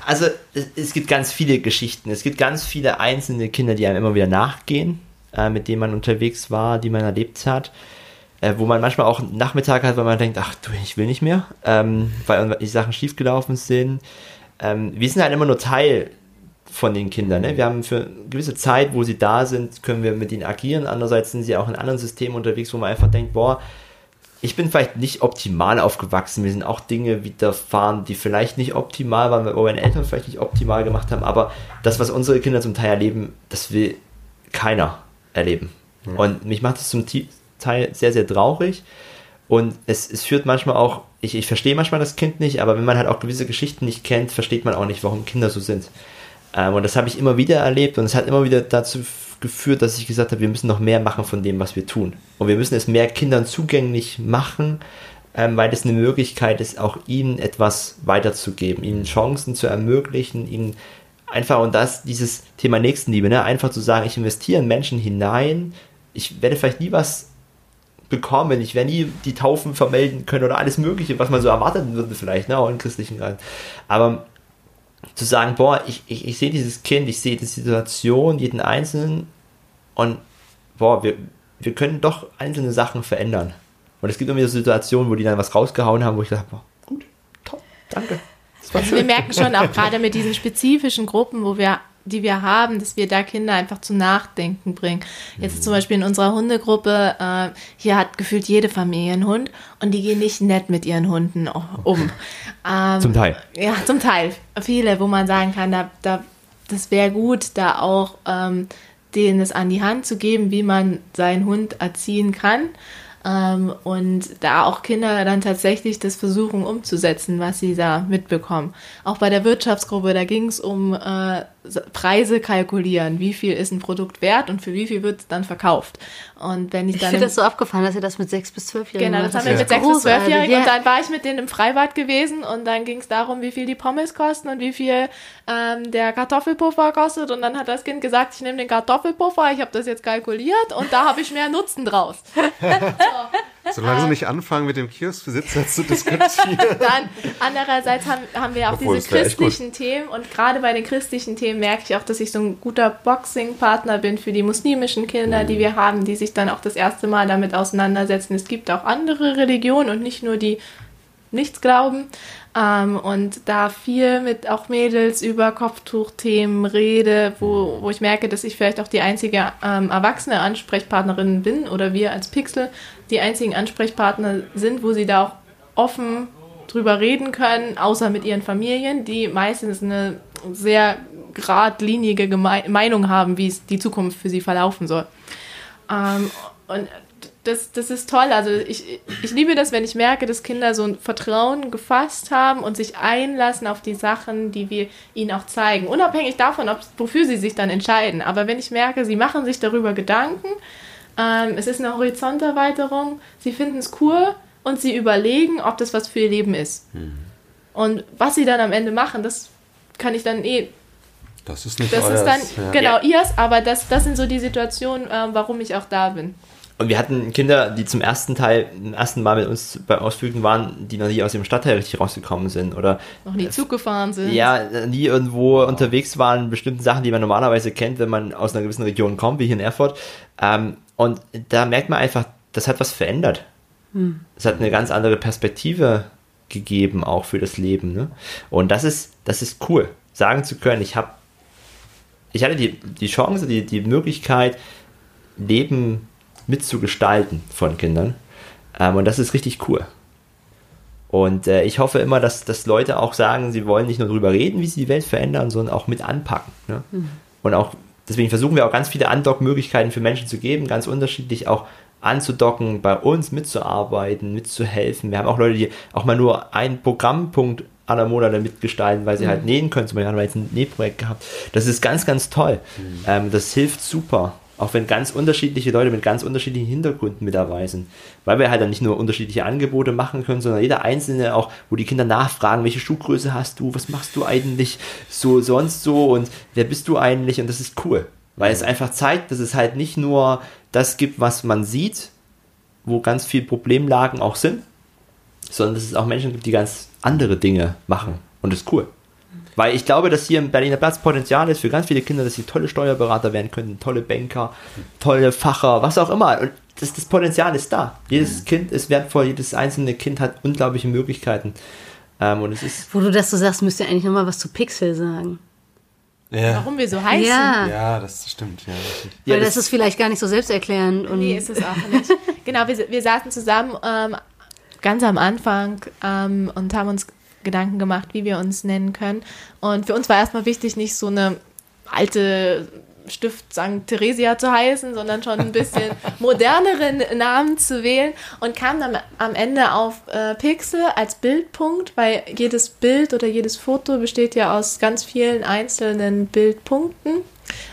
also es, es gibt ganz viele Geschichten. Es gibt ganz viele einzelne Kinder, die einem immer wieder nachgehen, äh, mit denen man unterwegs war, die man erlebt hat. äh, wo man manchmal auch einen Nachmittag hat, weil man denkt, ach du, ich will nicht mehr, ähm, weil die Sachen schiefgelaufen sind. Ähm, wir sind halt immer nur Teil von den Kindern. Ne? Wir haben für eine gewisse Zeit, wo sie da sind, können wir mit ihnen agieren. Andererseits sind sie auch in anderen Systemen unterwegs, wo man einfach denkt, boah, ich bin vielleicht nicht optimal aufgewachsen. Mir sind auch Dinge widerfahren, die vielleicht nicht optimal waren, wo meine Eltern vielleicht nicht optimal gemacht haben. Aber das, was unsere Kinder zum Teil erleben, das will keiner erleben. Mhm. Und mich macht das zum Teil sehr, sehr traurig. Und es, es führt manchmal auch, ich, ich verstehe manchmal das Kind nicht, aber wenn man halt auch gewisse Geschichten nicht kennt, versteht man auch nicht, warum Kinder so sind. Ähm, und das habe ich immer wieder erlebt und es hat immer wieder dazu geführt, dass ich gesagt habe, wir müssen noch mehr machen von dem, was wir tun. Und wir müssen es mehr Kindern zugänglich machen, ähm, weil es eine Möglichkeit ist, auch ihnen etwas weiterzugeben, ihnen Chancen zu ermöglichen, ihnen einfach, und das, dieses Thema Nächstenliebe, ne, einfach zu sagen, ich investiere in Menschen hinein, ich werde vielleicht nie was bekommen, ich werde nie die Taufen vermelden können oder alles Mögliche, was man so erwarten würde, vielleicht, ne, auch in christlichen Kreisen. Aber zu sagen, boah, ich, ich, ich sehe dieses Kind, ich sehe die Situation, jeden Einzelnen und boah, wir, wir können doch einzelne Sachen verändern. Und es gibt immer wieder Situationen, wo die dann was rausgehauen haben, wo ich dachte, boah, gut, top, danke. Also wir merken schon auch (laughs) gerade mit diesen spezifischen Gruppen, wo wir die wir haben, dass wir da Kinder einfach zum Nachdenken bringen. Jetzt zum Beispiel in unserer Hundegruppe, äh, hier hat gefühlt jede Familie einen Hund und die gehen nicht nett mit ihren Hunden um. (laughs) Ähm, zum Teil. Ja, zum Teil. Viele, wo man sagen kann, da, da, das wäre gut, da auch ähm, denen es an die Hand zu geben, wie man seinen Hund erziehen kann. Ähm, und da auch Kinder dann tatsächlich das versuchen umzusetzen, was sie da mitbekommen. Auch bei der Wirtschaftsgruppe, da ging es um äh, Preise kalkulieren, wie viel ist ein Produkt wert und für wie viel wird es dann verkauft. Und wenn ich dann. Ich finde das so abgefahren, dass ihr das mit sechs bis zwölfjährigen Genau, das haben wir ja. mit sechs bis zwölfjährigen. Ja. Und dann war ich mit denen im Freibad gewesen und dann ging es darum, wie viel die Pommes kosten und wie viel ähm, der Kartoffelpuffer kostet. Und dann hat das Kind gesagt, ich nehme den Kartoffelpuffer, ich habe das jetzt kalkuliert und da habe ich mehr Nutzen draus. (laughs) so. Solange sie nicht anfangen, mit dem Kioskbesitzer (laughs) zu diskutieren. Dann, andererseits haben, haben wir auch Obwohl, diese christlichen Themen und gerade bei den christlichen Themen merke ich auch, dass ich so ein guter Boxing-Partner bin für die muslimischen Kinder, die wir haben, die sich dann auch das erste Mal damit auseinandersetzen. Es gibt auch andere Religionen und nicht nur die nichts glauben. Ähm, und da viel mit auch Mädels über Kopftuchthemen rede, wo, wo ich merke, dass ich vielleicht auch die einzige ähm, erwachsene Ansprechpartnerin bin oder wir als Pixel die einzigen Ansprechpartner sind, wo sie da auch offen drüber reden können, außer mit ihren Familien, die meistens eine sehr geradlinige Geme Meinung haben, wie es die Zukunft für sie verlaufen soll. Ähm, und das, das ist toll. Also ich, ich liebe das, wenn ich merke, dass Kinder so ein Vertrauen gefasst haben und sich einlassen auf die Sachen, die wir ihnen auch zeigen. Unabhängig davon, ob, wofür sie sich dann entscheiden. Aber wenn ich merke, sie machen sich darüber Gedanken, ähm, es ist eine Horizonterweiterung, sie finden es cool und sie überlegen, ob das was für ihr Leben ist. Mhm. Und was sie dann am Ende machen, das kann ich dann eh das ist nicht Das euers, ist dann, ja. genau, ihrs, aber das, das sind so die Situationen, äh, warum ich auch da bin. Und wir hatten Kinder, die zum ersten Teil, zum ersten Mal mit uns bei Ausflügen waren, die noch nie aus dem Stadtteil richtig rausgekommen sind oder noch nie Zug gefahren sind. Ja, nie irgendwo wow. unterwegs waren, bestimmten Sachen, die man normalerweise kennt, wenn man aus einer gewissen Region kommt, wie hier in Erfurt. Ähm, und da merkt man einfach, das hat was verändert. Hm. Es hat eine ganz andere Perspektive gegeben, auch für das Leben. Ne? Und das ist, das ist cool, sagen zu können, ich habe, ich hatte die, die Chance, die, die Möglichkeit, Leben mitzugestalten von Kindern. Ähm, und das ist richtig cool. Und äh, ich hoffe immer, dass, dass Leute auch sagen, sie wollen nicht nur darüber reden, wie sie die Welt verändern, sondern auch mit anpacken. Ne? Mhm. Und auch, deswegen versuchen wir auch ganz viele Andockmöglichkeiten für Menschen zu geben, ganz unterschiedlich auch anzudocken, bei uns mitzuarbeiten, mitzuhelfen. Wir haben auch Leute, die auch mal nur einen Programmpunkt aller Monate mitgestalten, weil sie mhm. halt nähen können. Zum Beispiel haben wir jetzt ein Nähprojekt gehabt. Das ist ganz, ganz toll. Mhm. Ähm, das hilft super. Auch wenn ganz unterschiedliche Leute mit ganz unterschiedlichen Hintergründen mit dabei sind. Weil wir halt dann nicht nur unterschiedliche Angebote machen können, sondern jeder einzelne auch, wo die Kinder nachfragen, welche Schuhgröße hast du, was machst du eigentlich so, sonst so und wer bist du eigentlich und das ist cool. Weil es einfach zeigt, dass es halt nicht nur das gibt, was man sieht, wo ganz viel Problemlagen auch sind, sondern dass es auch Menschen gibt, die ganz andere Dinge machen und das ist cool. Weil ich glaube, dass hier im Berliner Platz Potenzial ist für ganz viele Kinder, dass sie tolle Steuerberater werden können, tolle Banker, tolle Facher, was auch immer. Und das, das Potenzial ist da. Jedes Kind ist wertvoll, jedes einzelne Kind hat unglaubliche Möglichkeiten. Ähm, und es ist Wo du das so sagst, müsst ihr eigentlich nochmal was zu Pixel sagen. Ja. Warum wir so heißen? Ja, Ja, das stimmt, ja. Ja, weil das- das, ist vielleicht gar nicht so selbsterklärend. Und Nee, ist es auch nicht. (laughs) genau, wir, wir saßen zusammen ähm, ganz am Anfang ähm, und haben uns Gedanken gemacht, wie wir uns nennen können. Und für uns war erstmal wichtig, nicht so eine alte Stift St. Theresia zu heißen, sondern schon ein bisschen (laughs) moderneren Namen zu wählen und kam dann am Ende auf äh, Pixel als Bildpunkt, weil jedes Bild oder jedes Foto besteht ja aus ganz vielen einzelnen Bildpunkten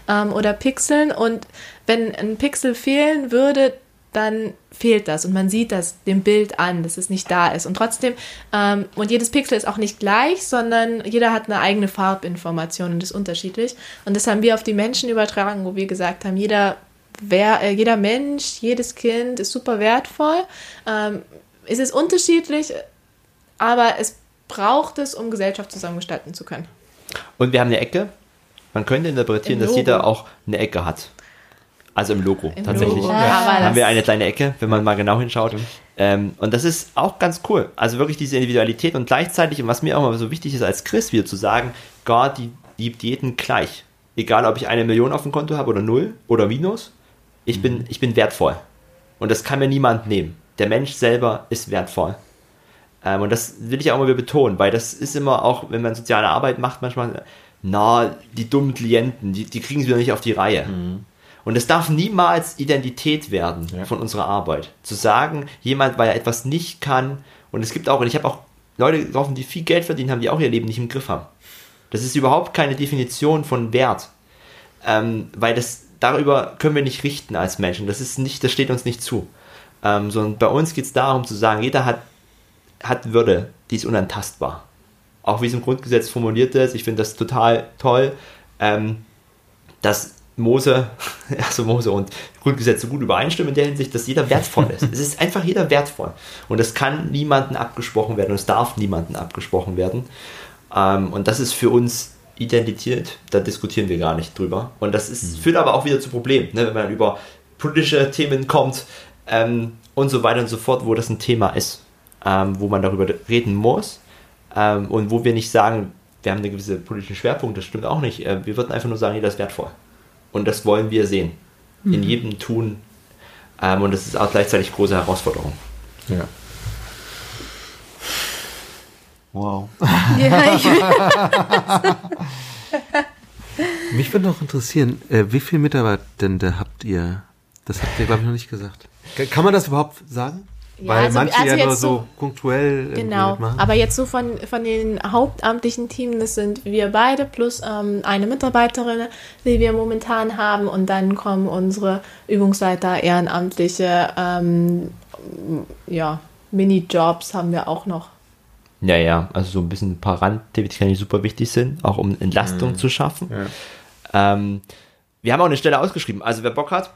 ähm, oder Pixeln und wenn ein Pixel fehlen würde, dann fehlt das und man sieht das dem Bild an, dass es nicht da ist. Und trotzdem, ähm, und jedes Pixel ist auch nicht gleich, sondern jeder hat eine eigene Farbinformation und ist unterschiedlich. Und das haben wir auf die Menschen übertragen, wo wir gesagt haben, jeder, wer, äh, jeder Mensch, jedes Kind ist super wertvoll. Ähm, es ist unterschiedlich, aber es braucht es, um Gesellschaft zusammengestalten zu können. Und wir haben eine Ecke. Man könnte interpretieren, dass jeder auch eine Ecke hat. Also im Logo, Im tatsächlich. Logo. Ja, haben wir eine kleine Ecke, wenn man mal genau hinschaut. Ähm, und das ist auch ganz cool. Also wirklich diese Individualität und gleichzeitig, und was mir auch mal so wichtig ist als Chris, wieder zu sagen, Gott die liebt jeden gleich. Egal, ob ich eine Million auf dem Konto habe oder null oder minus, ich, bin, ich bin wertvoll. Und das kann mir niemand nehmen. Der Mensch selber ist wertvoll. Ähm, und das will ich auch immer wieder betonen, weil das ist immer auch, wenn man soziale Arbeit macht, manchmal, na, die dummen Klienten, die, die kriegen es wieder nicht auf die Reihe. Und es darf niemals Identität werden Ja. von unserer Arbeit. Zu sagen, jemand, weil er etwas nicht kann, und es gibt auch, und ich habe auch Leute getroffen, die viel Geld verdienen haben, die auch ihr Leben nicht im Griff haben. Das ist überhaupt keine Definition von Wert. Ähm, weil das, darüber können wir nicht richten als Menschen. Das ist nicht, das steht uns nicht zu. Ähm, sondern bei uns geht es darum zu sagen, jeder hat, hat Würde, die ist unantastbar. Auch wie es im Grundgesetz formuliert ist, ich finde das total toll, ähm, dass Mose, (laughs) also Mose und Grundgesetz so gut übereinstimmen in der Hinsicht, dass jeder wertvoll ist. es ist einfach jeder wertvoll. Und es kann niemandem abgesprochen werden und es darf niemandem abgesprochen werden. Ähm, und das ist für uns Identität, da diskutieren wir gar nicht drüber. Und das ist, führt aber auch wieder zu Problemen, ne, wenn man über politische Themen kommt ähm, und so weiter und so fort, wo das ein Thema ist, ähm, wo man darüber reden muss ähm, und wo wir nicht sagen, wir haben eine gewisse politische Schwerpunkt, das stimmt auch nicht. Äh, wir würden einfach nur sagen, jeder ist wertvoll. Und das wollen wir sehen. In jedem Tun. Ähm, und das ist auch gleichzeitig große Herausforderung. Ja. Wow. ja, (laughs) ich, (laughs) Mich würde noch interessieren, äh, wie viele Mitarbeitende habt ihr? Das habt ihr, glaube ich, noch nicht gesagt. Ka- Kann man das überhaupt sagen? Ja, Weil also- manche also ja nur jetzt so, so- punktuell Genau, mitmachen. aber jetzt so von, von den hauptamtlichen Teams, das sind wir beide plus ähm, eine Mitarbeiterin, die wir momentan haben und dann kommen unsere Übungsleiter, Ehrenamtliche, ähm, ja, Minijobs haben wir auch noch. Ja, ja, also so ein bisschen ein paar Randtätigkeiten, die super wichtig sind, auch um Entlastung zu schaffen. Ähm, wir haben auch eine Stelle ausgeschrieben, also wer Bock hat,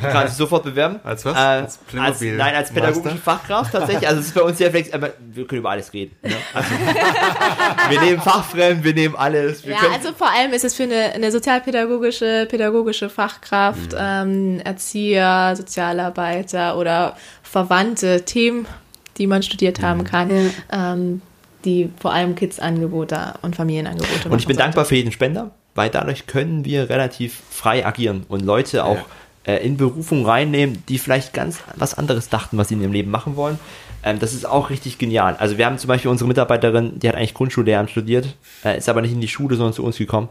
kann sich sofort bewerben. Als was? Äh, Als als, nein, als pädagogische? Fachkraft tatsächlich. Also es ist bei uns sehr flexibel, aber wir können über alles reden. Ne? Also, (laughs) wir nehmen Fachfremd, wir nehmen alles. Wir Ja, können, also vor allem ist es für eine, eine sozialpädagogische pädagogische Fachkraft, ähm, Erzieher, Sozialarbeiter oder verwandte Themen, die man studiert haben kann, ähm, die vor allem Kids-Angebote und Familienangebote Und ich bin machen dankbar für jeden Spender, weil dadurch können wir relativ frei agieren und Leute auch äh, in Berufung reinnehmen, die vielleicht ganz was anderes dachten, was sie in ihrem Leben machen wollen. Ähm, das ist auch richtig genial. Also wir haben zum Beispiel unsere Mitarbeiterin, die hat eigentlich Grundschullehramt studiert, äh, ist aber nicht in die Schule, sondern zu uns gekommen.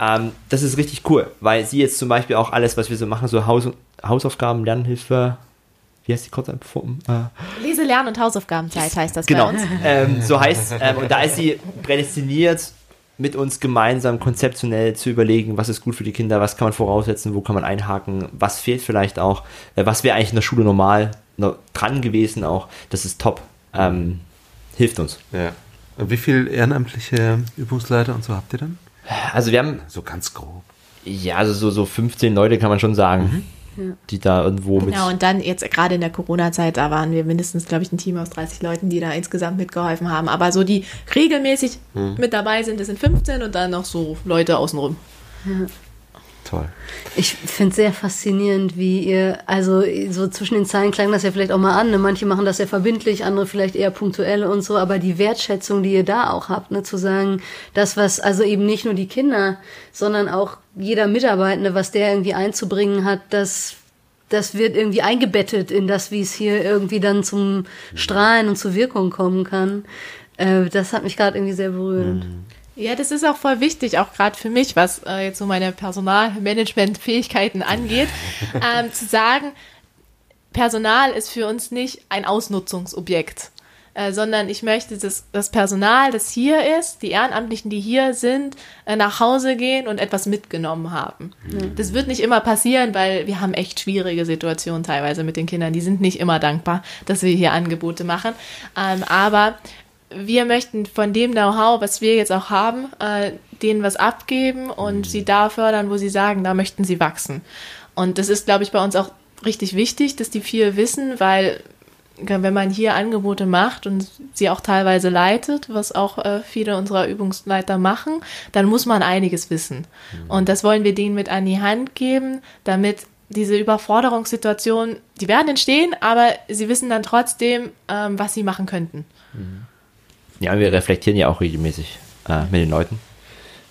Ähm, das ist richtig cool, weil sie jetzt zum Beispiel auch alles, was wir so machen, so Haus Hausaufgaben, Lernhilfe, wie heißt die Kurzform? Äh. Lese, Lern- und Hausaufgabenzeit heißt das Genau, bei uns. ähm, so heißt ähm, Und da ist sie prädestiniert, mit uns gemeinsam konzeptionell zu überlegen, was ist gut für die Kinder, was kann man voraussetzen, wo kann man einhaken, was fehlt vielleicht auch, äh, was wäre eigentlich in der Schule normal noch dran gewesen auch. Das ist top. Ähm, hilft uns. Ja. Und wie viele ehrenamtliche Übungsleiter und so habt ihr dann? Also wir haben, So ganz grob. ja, also so, so 15 Leute kann man schon sagen. Die da irgendwo mit. Ja, und dann jetzt gerade in der Corona-Zeit, da waren wir mindestens, glaube ich, ein Team aus 30 Leuten, die da insgesamt mitgeholfen haben. Aber so die regelmäßig mit dabei sind, das sind 15 und dann noch so Leute außenrum. Toll. Ich finde es sehr faszinierend, wie ihr, also so zwischen den Zeilen klang das ja vielleicht auch mal an. Ne? Manche machen das sehr verbindlich, andere vielleicht eher punktuell und so, aber die Wertschätzung, die ihr da auch habt, ne, zu sagen, das, was, also eben nicht nur die Kinder, sondern auch jeder Mitarbeitende, was der irgendwie einzubringen hat, das, das wird irgendwie eingebettet in das, wie es hier irgendwie dann zum Strahlen und zur Wirkung kommen kann. Äh, das hat mich gerade irgendwie sehr berührt. Ja, das ist auch voll wichtig, auch gerade für mich, was äh, jetzt so meine Personalmanagement-Fähigkeiten (laughs) angeht, ähm, zu sagen, Personal ist für uns nicht ein Ausnutzungsobjekt, äh, sondern ich möchte, dass das Personal, das hier ist, die Ehrenamtlichen, die hier sind, äh, nach Hause gehen und etwas mitgenommen haben. Das wird nicht immer passieren, weil wir haben echt schwierige Situationen teilweise mit den Kindern. Die sind nicht immer dankbar, dass wir hier Angebote machen. Ähm, aber wir möchten von dem Know-how, was wir jetzt auch haben, äh, denen was abgeben und sie da fördern, wo sie sagen, da möchten sie wachsen. Und das ist, glaube ich, bei uns auch richtig wichtig, dass die viel wissen, weil wenn man hier Angebote macht und sie auch teilweise leitet, was auch äh, viele unserer Übungsleiter machen, dann muss man einiges wissen. Und das wollen wir denen mit an die Hand geben, damit diese Überforderungssituationen, die werden entstehen, aber sie wissen dann trotzdem, ähm, was sie machen könnten. Ja, wir reflektieren ja auch regelmäßig äh, mit den Leuten.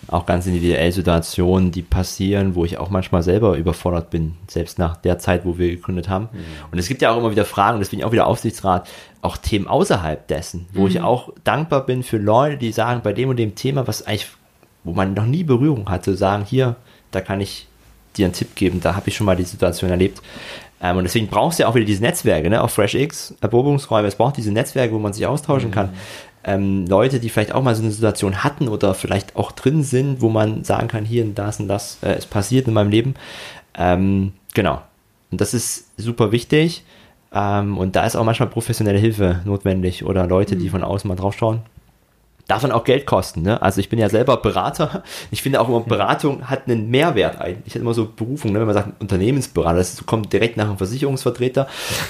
Auch ganz individuell Situationen, die passieren, wo ich auch manchmal selber überfordert bin, selbst nach der Zeit, wo wir gegründet haben. Und es gibt ja auch immer wieder Fragen, deswegen auch wieder Aufsichtsrat, auch Themen außerhalb dessen, wo ich auch dankbar bin für Leute, die sagen, bei dem und dem Thema, was eigentlich, wo man noch nie Berührung hatte, sagen, hier, da kann ich dir einen Tipp geben, da habe ich schon mal die Situation erlebt. Ähm, und deswegen brauchst du ja auch wieder diese Netzwerke, ne? Auch FreshX, Erprobungsräume, es braucht diese Netzwerke, wo man sich austauschen kann. Ähm, Leute, die vielleicht auch mal so eine Situation hatten oder vielleicht auch drin sind, wo man sagen kann, hier und das und das äh, ist passiert in meinem Leben. Ähm, genau. Und das ist super wichtig. Ähm, und da ist auch manchmal professionelle Hilfe notwendig oder Leute, die von außen mal drauf schauen. Darf dann auch Geld kosten, ne? Also ich bin ja selber Berater. Ich finde auch immer, Beratung hat einen Mehrwert eigentlich. Ich hätte immer so Berufung, ne? wenn man sagt Unternehmensberater, das kommt direkt nach einem Versicherungsvertreter.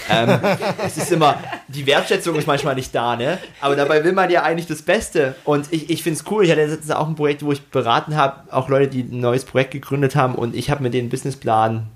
ähm, (laughs) es ist immer, die Wertschätzung ist manchmal nicht da, ne? Aber dabei will man ja eigentlich das Beste. Und ich, ich finde es cool. Ich hatte letztens auch ein Projekt, wo ich beraten habe, auch Leute, die ein neues Projekt gegründet haben und ich habe mir den Businessplan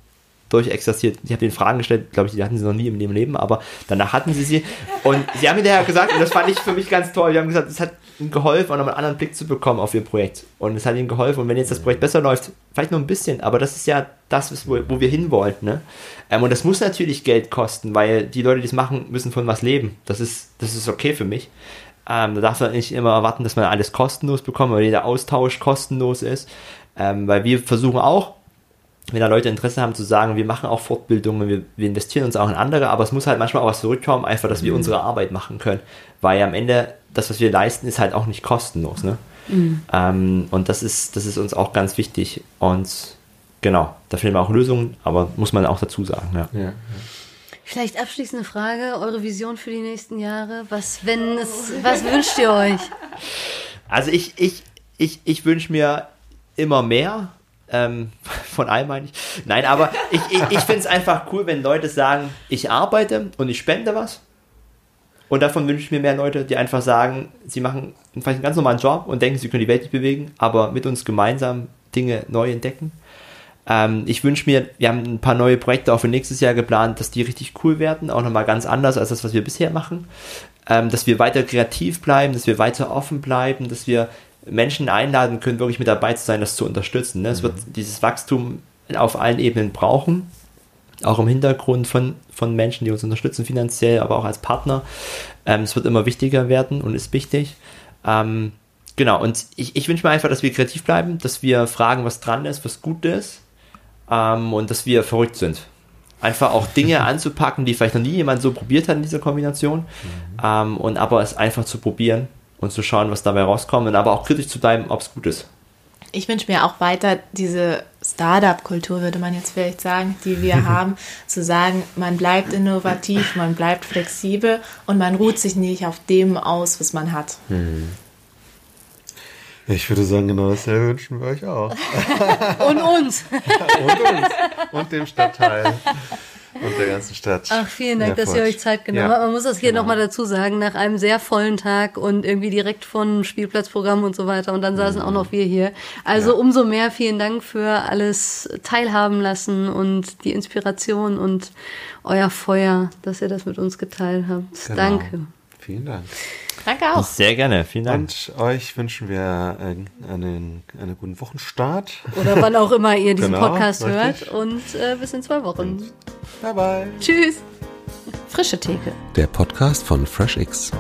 durchexerziert. Ich habe den Fragen gestellt, glaube ich, die hatten sie noch nie in ihrem Leben, aber danach hatten sie sie. Und sie haben hinterher gesagt, und das fand ich für mich ganz toll, die haben gesagt, es hat ihnen geholfen, auch noch einen anderen Blick zu bekommen auf ihr Projekt. Und es hat ihnen geholfen. Und wenn jetzt das Projekt besser läuft, vielleicht noch ein bisschen, aber das ist ja das, wo, wo wir hinwollen. Ne? Ähm, und das muss natürlich Geld kosten, weil die Leute, die es machen, müssen von was leben. Das ist, das ist okay für mich. Ähm, da darf man nicht immer erwarten, dass man alles kostenlos bekommt, weil jeder Austausch kostenlos ist. Ähm, weil wir versuchen auch, wenn da Leute Interesse haben zu sagen, wir machen auch Fortbildungen, wir, wir investieren uns auch in andere, aber es muss halt manchmal auch was zurückkommen, einfach, dass wir unsere Arbeit machen können. Weil am Ende das, was wir leisten, ist halt auch nicht kostenlos. Ne? Ähm, und das ist, das ist uns auch ganz wichtig. Und genau, da finden wir auch Lösungen, aber muss man auch dazu sagen. Ja. Ja. Vielleicht abschließende Frage, eure Vision für die nächsten Jahre. Was, wenn es, was wünscht ihr euch? Also ich, ich, ich, ich wünsche mir immer mehr. Ähm, (laughs) von allem meine ich. Nein, aber ich, ich, ich finde es einfach cool, wenn Leute sagen, ich arbeite und ich spende was. Und davon wünsche ich mir mehr Leute, die einfach sagen, sie machen vielleicht einen ganz normalen Job und denken, sie können die Welt nicht bewegen, aber mit uns gemeinsam Dinge neu entdecken. Ähm, ich wünsche mir, wir haben ein paar neue Projekte auch für nächstes Jahr geplant, dass die richtig cool werden, auch nochmal ganz anders als das, was wir bisher machen. Ähm, dass wir weiter kreativ bleiben, dass wir weiter offen bleiben, dass wir Menschen einladen können, wirklich mit dabei zu sein, das zu unterstützen. Ne? Es wird dieses Wachstum auf allen Ebenen brauchen, auch im Hintergrund von, von Menschen, die uns unterstützen finanziell, aber auch als Partner. Ähm, es wird immer wichtiger werden und ist wichtig. Ähm, genau, und ich, ich wünsche mir einfach, dass wir kreativ bleiben, dass wir fragen, was dran ist, was gut ist ähm, und dass wir verrückt sind. Einfach auch Dinge (laughs) anzupacken, die vielleicht noch nie jemand so probiert hat in dieser Kombination. Ähm, und aber es einfach zu probieren und zu schauen, was dabei rauskommt und aber auch kritisch zu bleiben, ob es gut ist. Ich wünsche mir auch weiter diese Startup-Kultur, würde man jetzt vielleicht sagen, die wir (laughs) haben, zu sagen, man bleibt innovativ, man bleibt flexibel und man ruht sich nicht auf dem aus, was man hat. Ich würde sagen, genau dasselbe wünschen wir euch auch. (laughs) Und uns. (laughs) Und uns. Und dem Stadtteil. Und der ganzen Stadt. Ach, vielen Dank, dass ihr euch Zeit genommen Ja, habt. Man muss das hier genau. nochmal dazu sagen, nach einem sehr vollen Tag und irgendwie direkt von Spielplatzprogramm und so weiter. Und dann saßen auch noch wir hier. Also Ja. umso mehr vielen Dank für alles teilhaben lassen und die Inspiration und euer Feuer, dass ihr das mit uns geteilt habt. Genau. Danke. Vielen Dank. Danke auch. Sehr gerne, vielen Dank. Und euch wünschen wir äh, einen, einen guten Wochenstart. Oder wann auch immer ihr diesen Genau, Podcast richtig. hört. Und äh, bis in zwei Wochen. Bye bye. Tschüss. Frische Theke. Der Podcast von FreshX.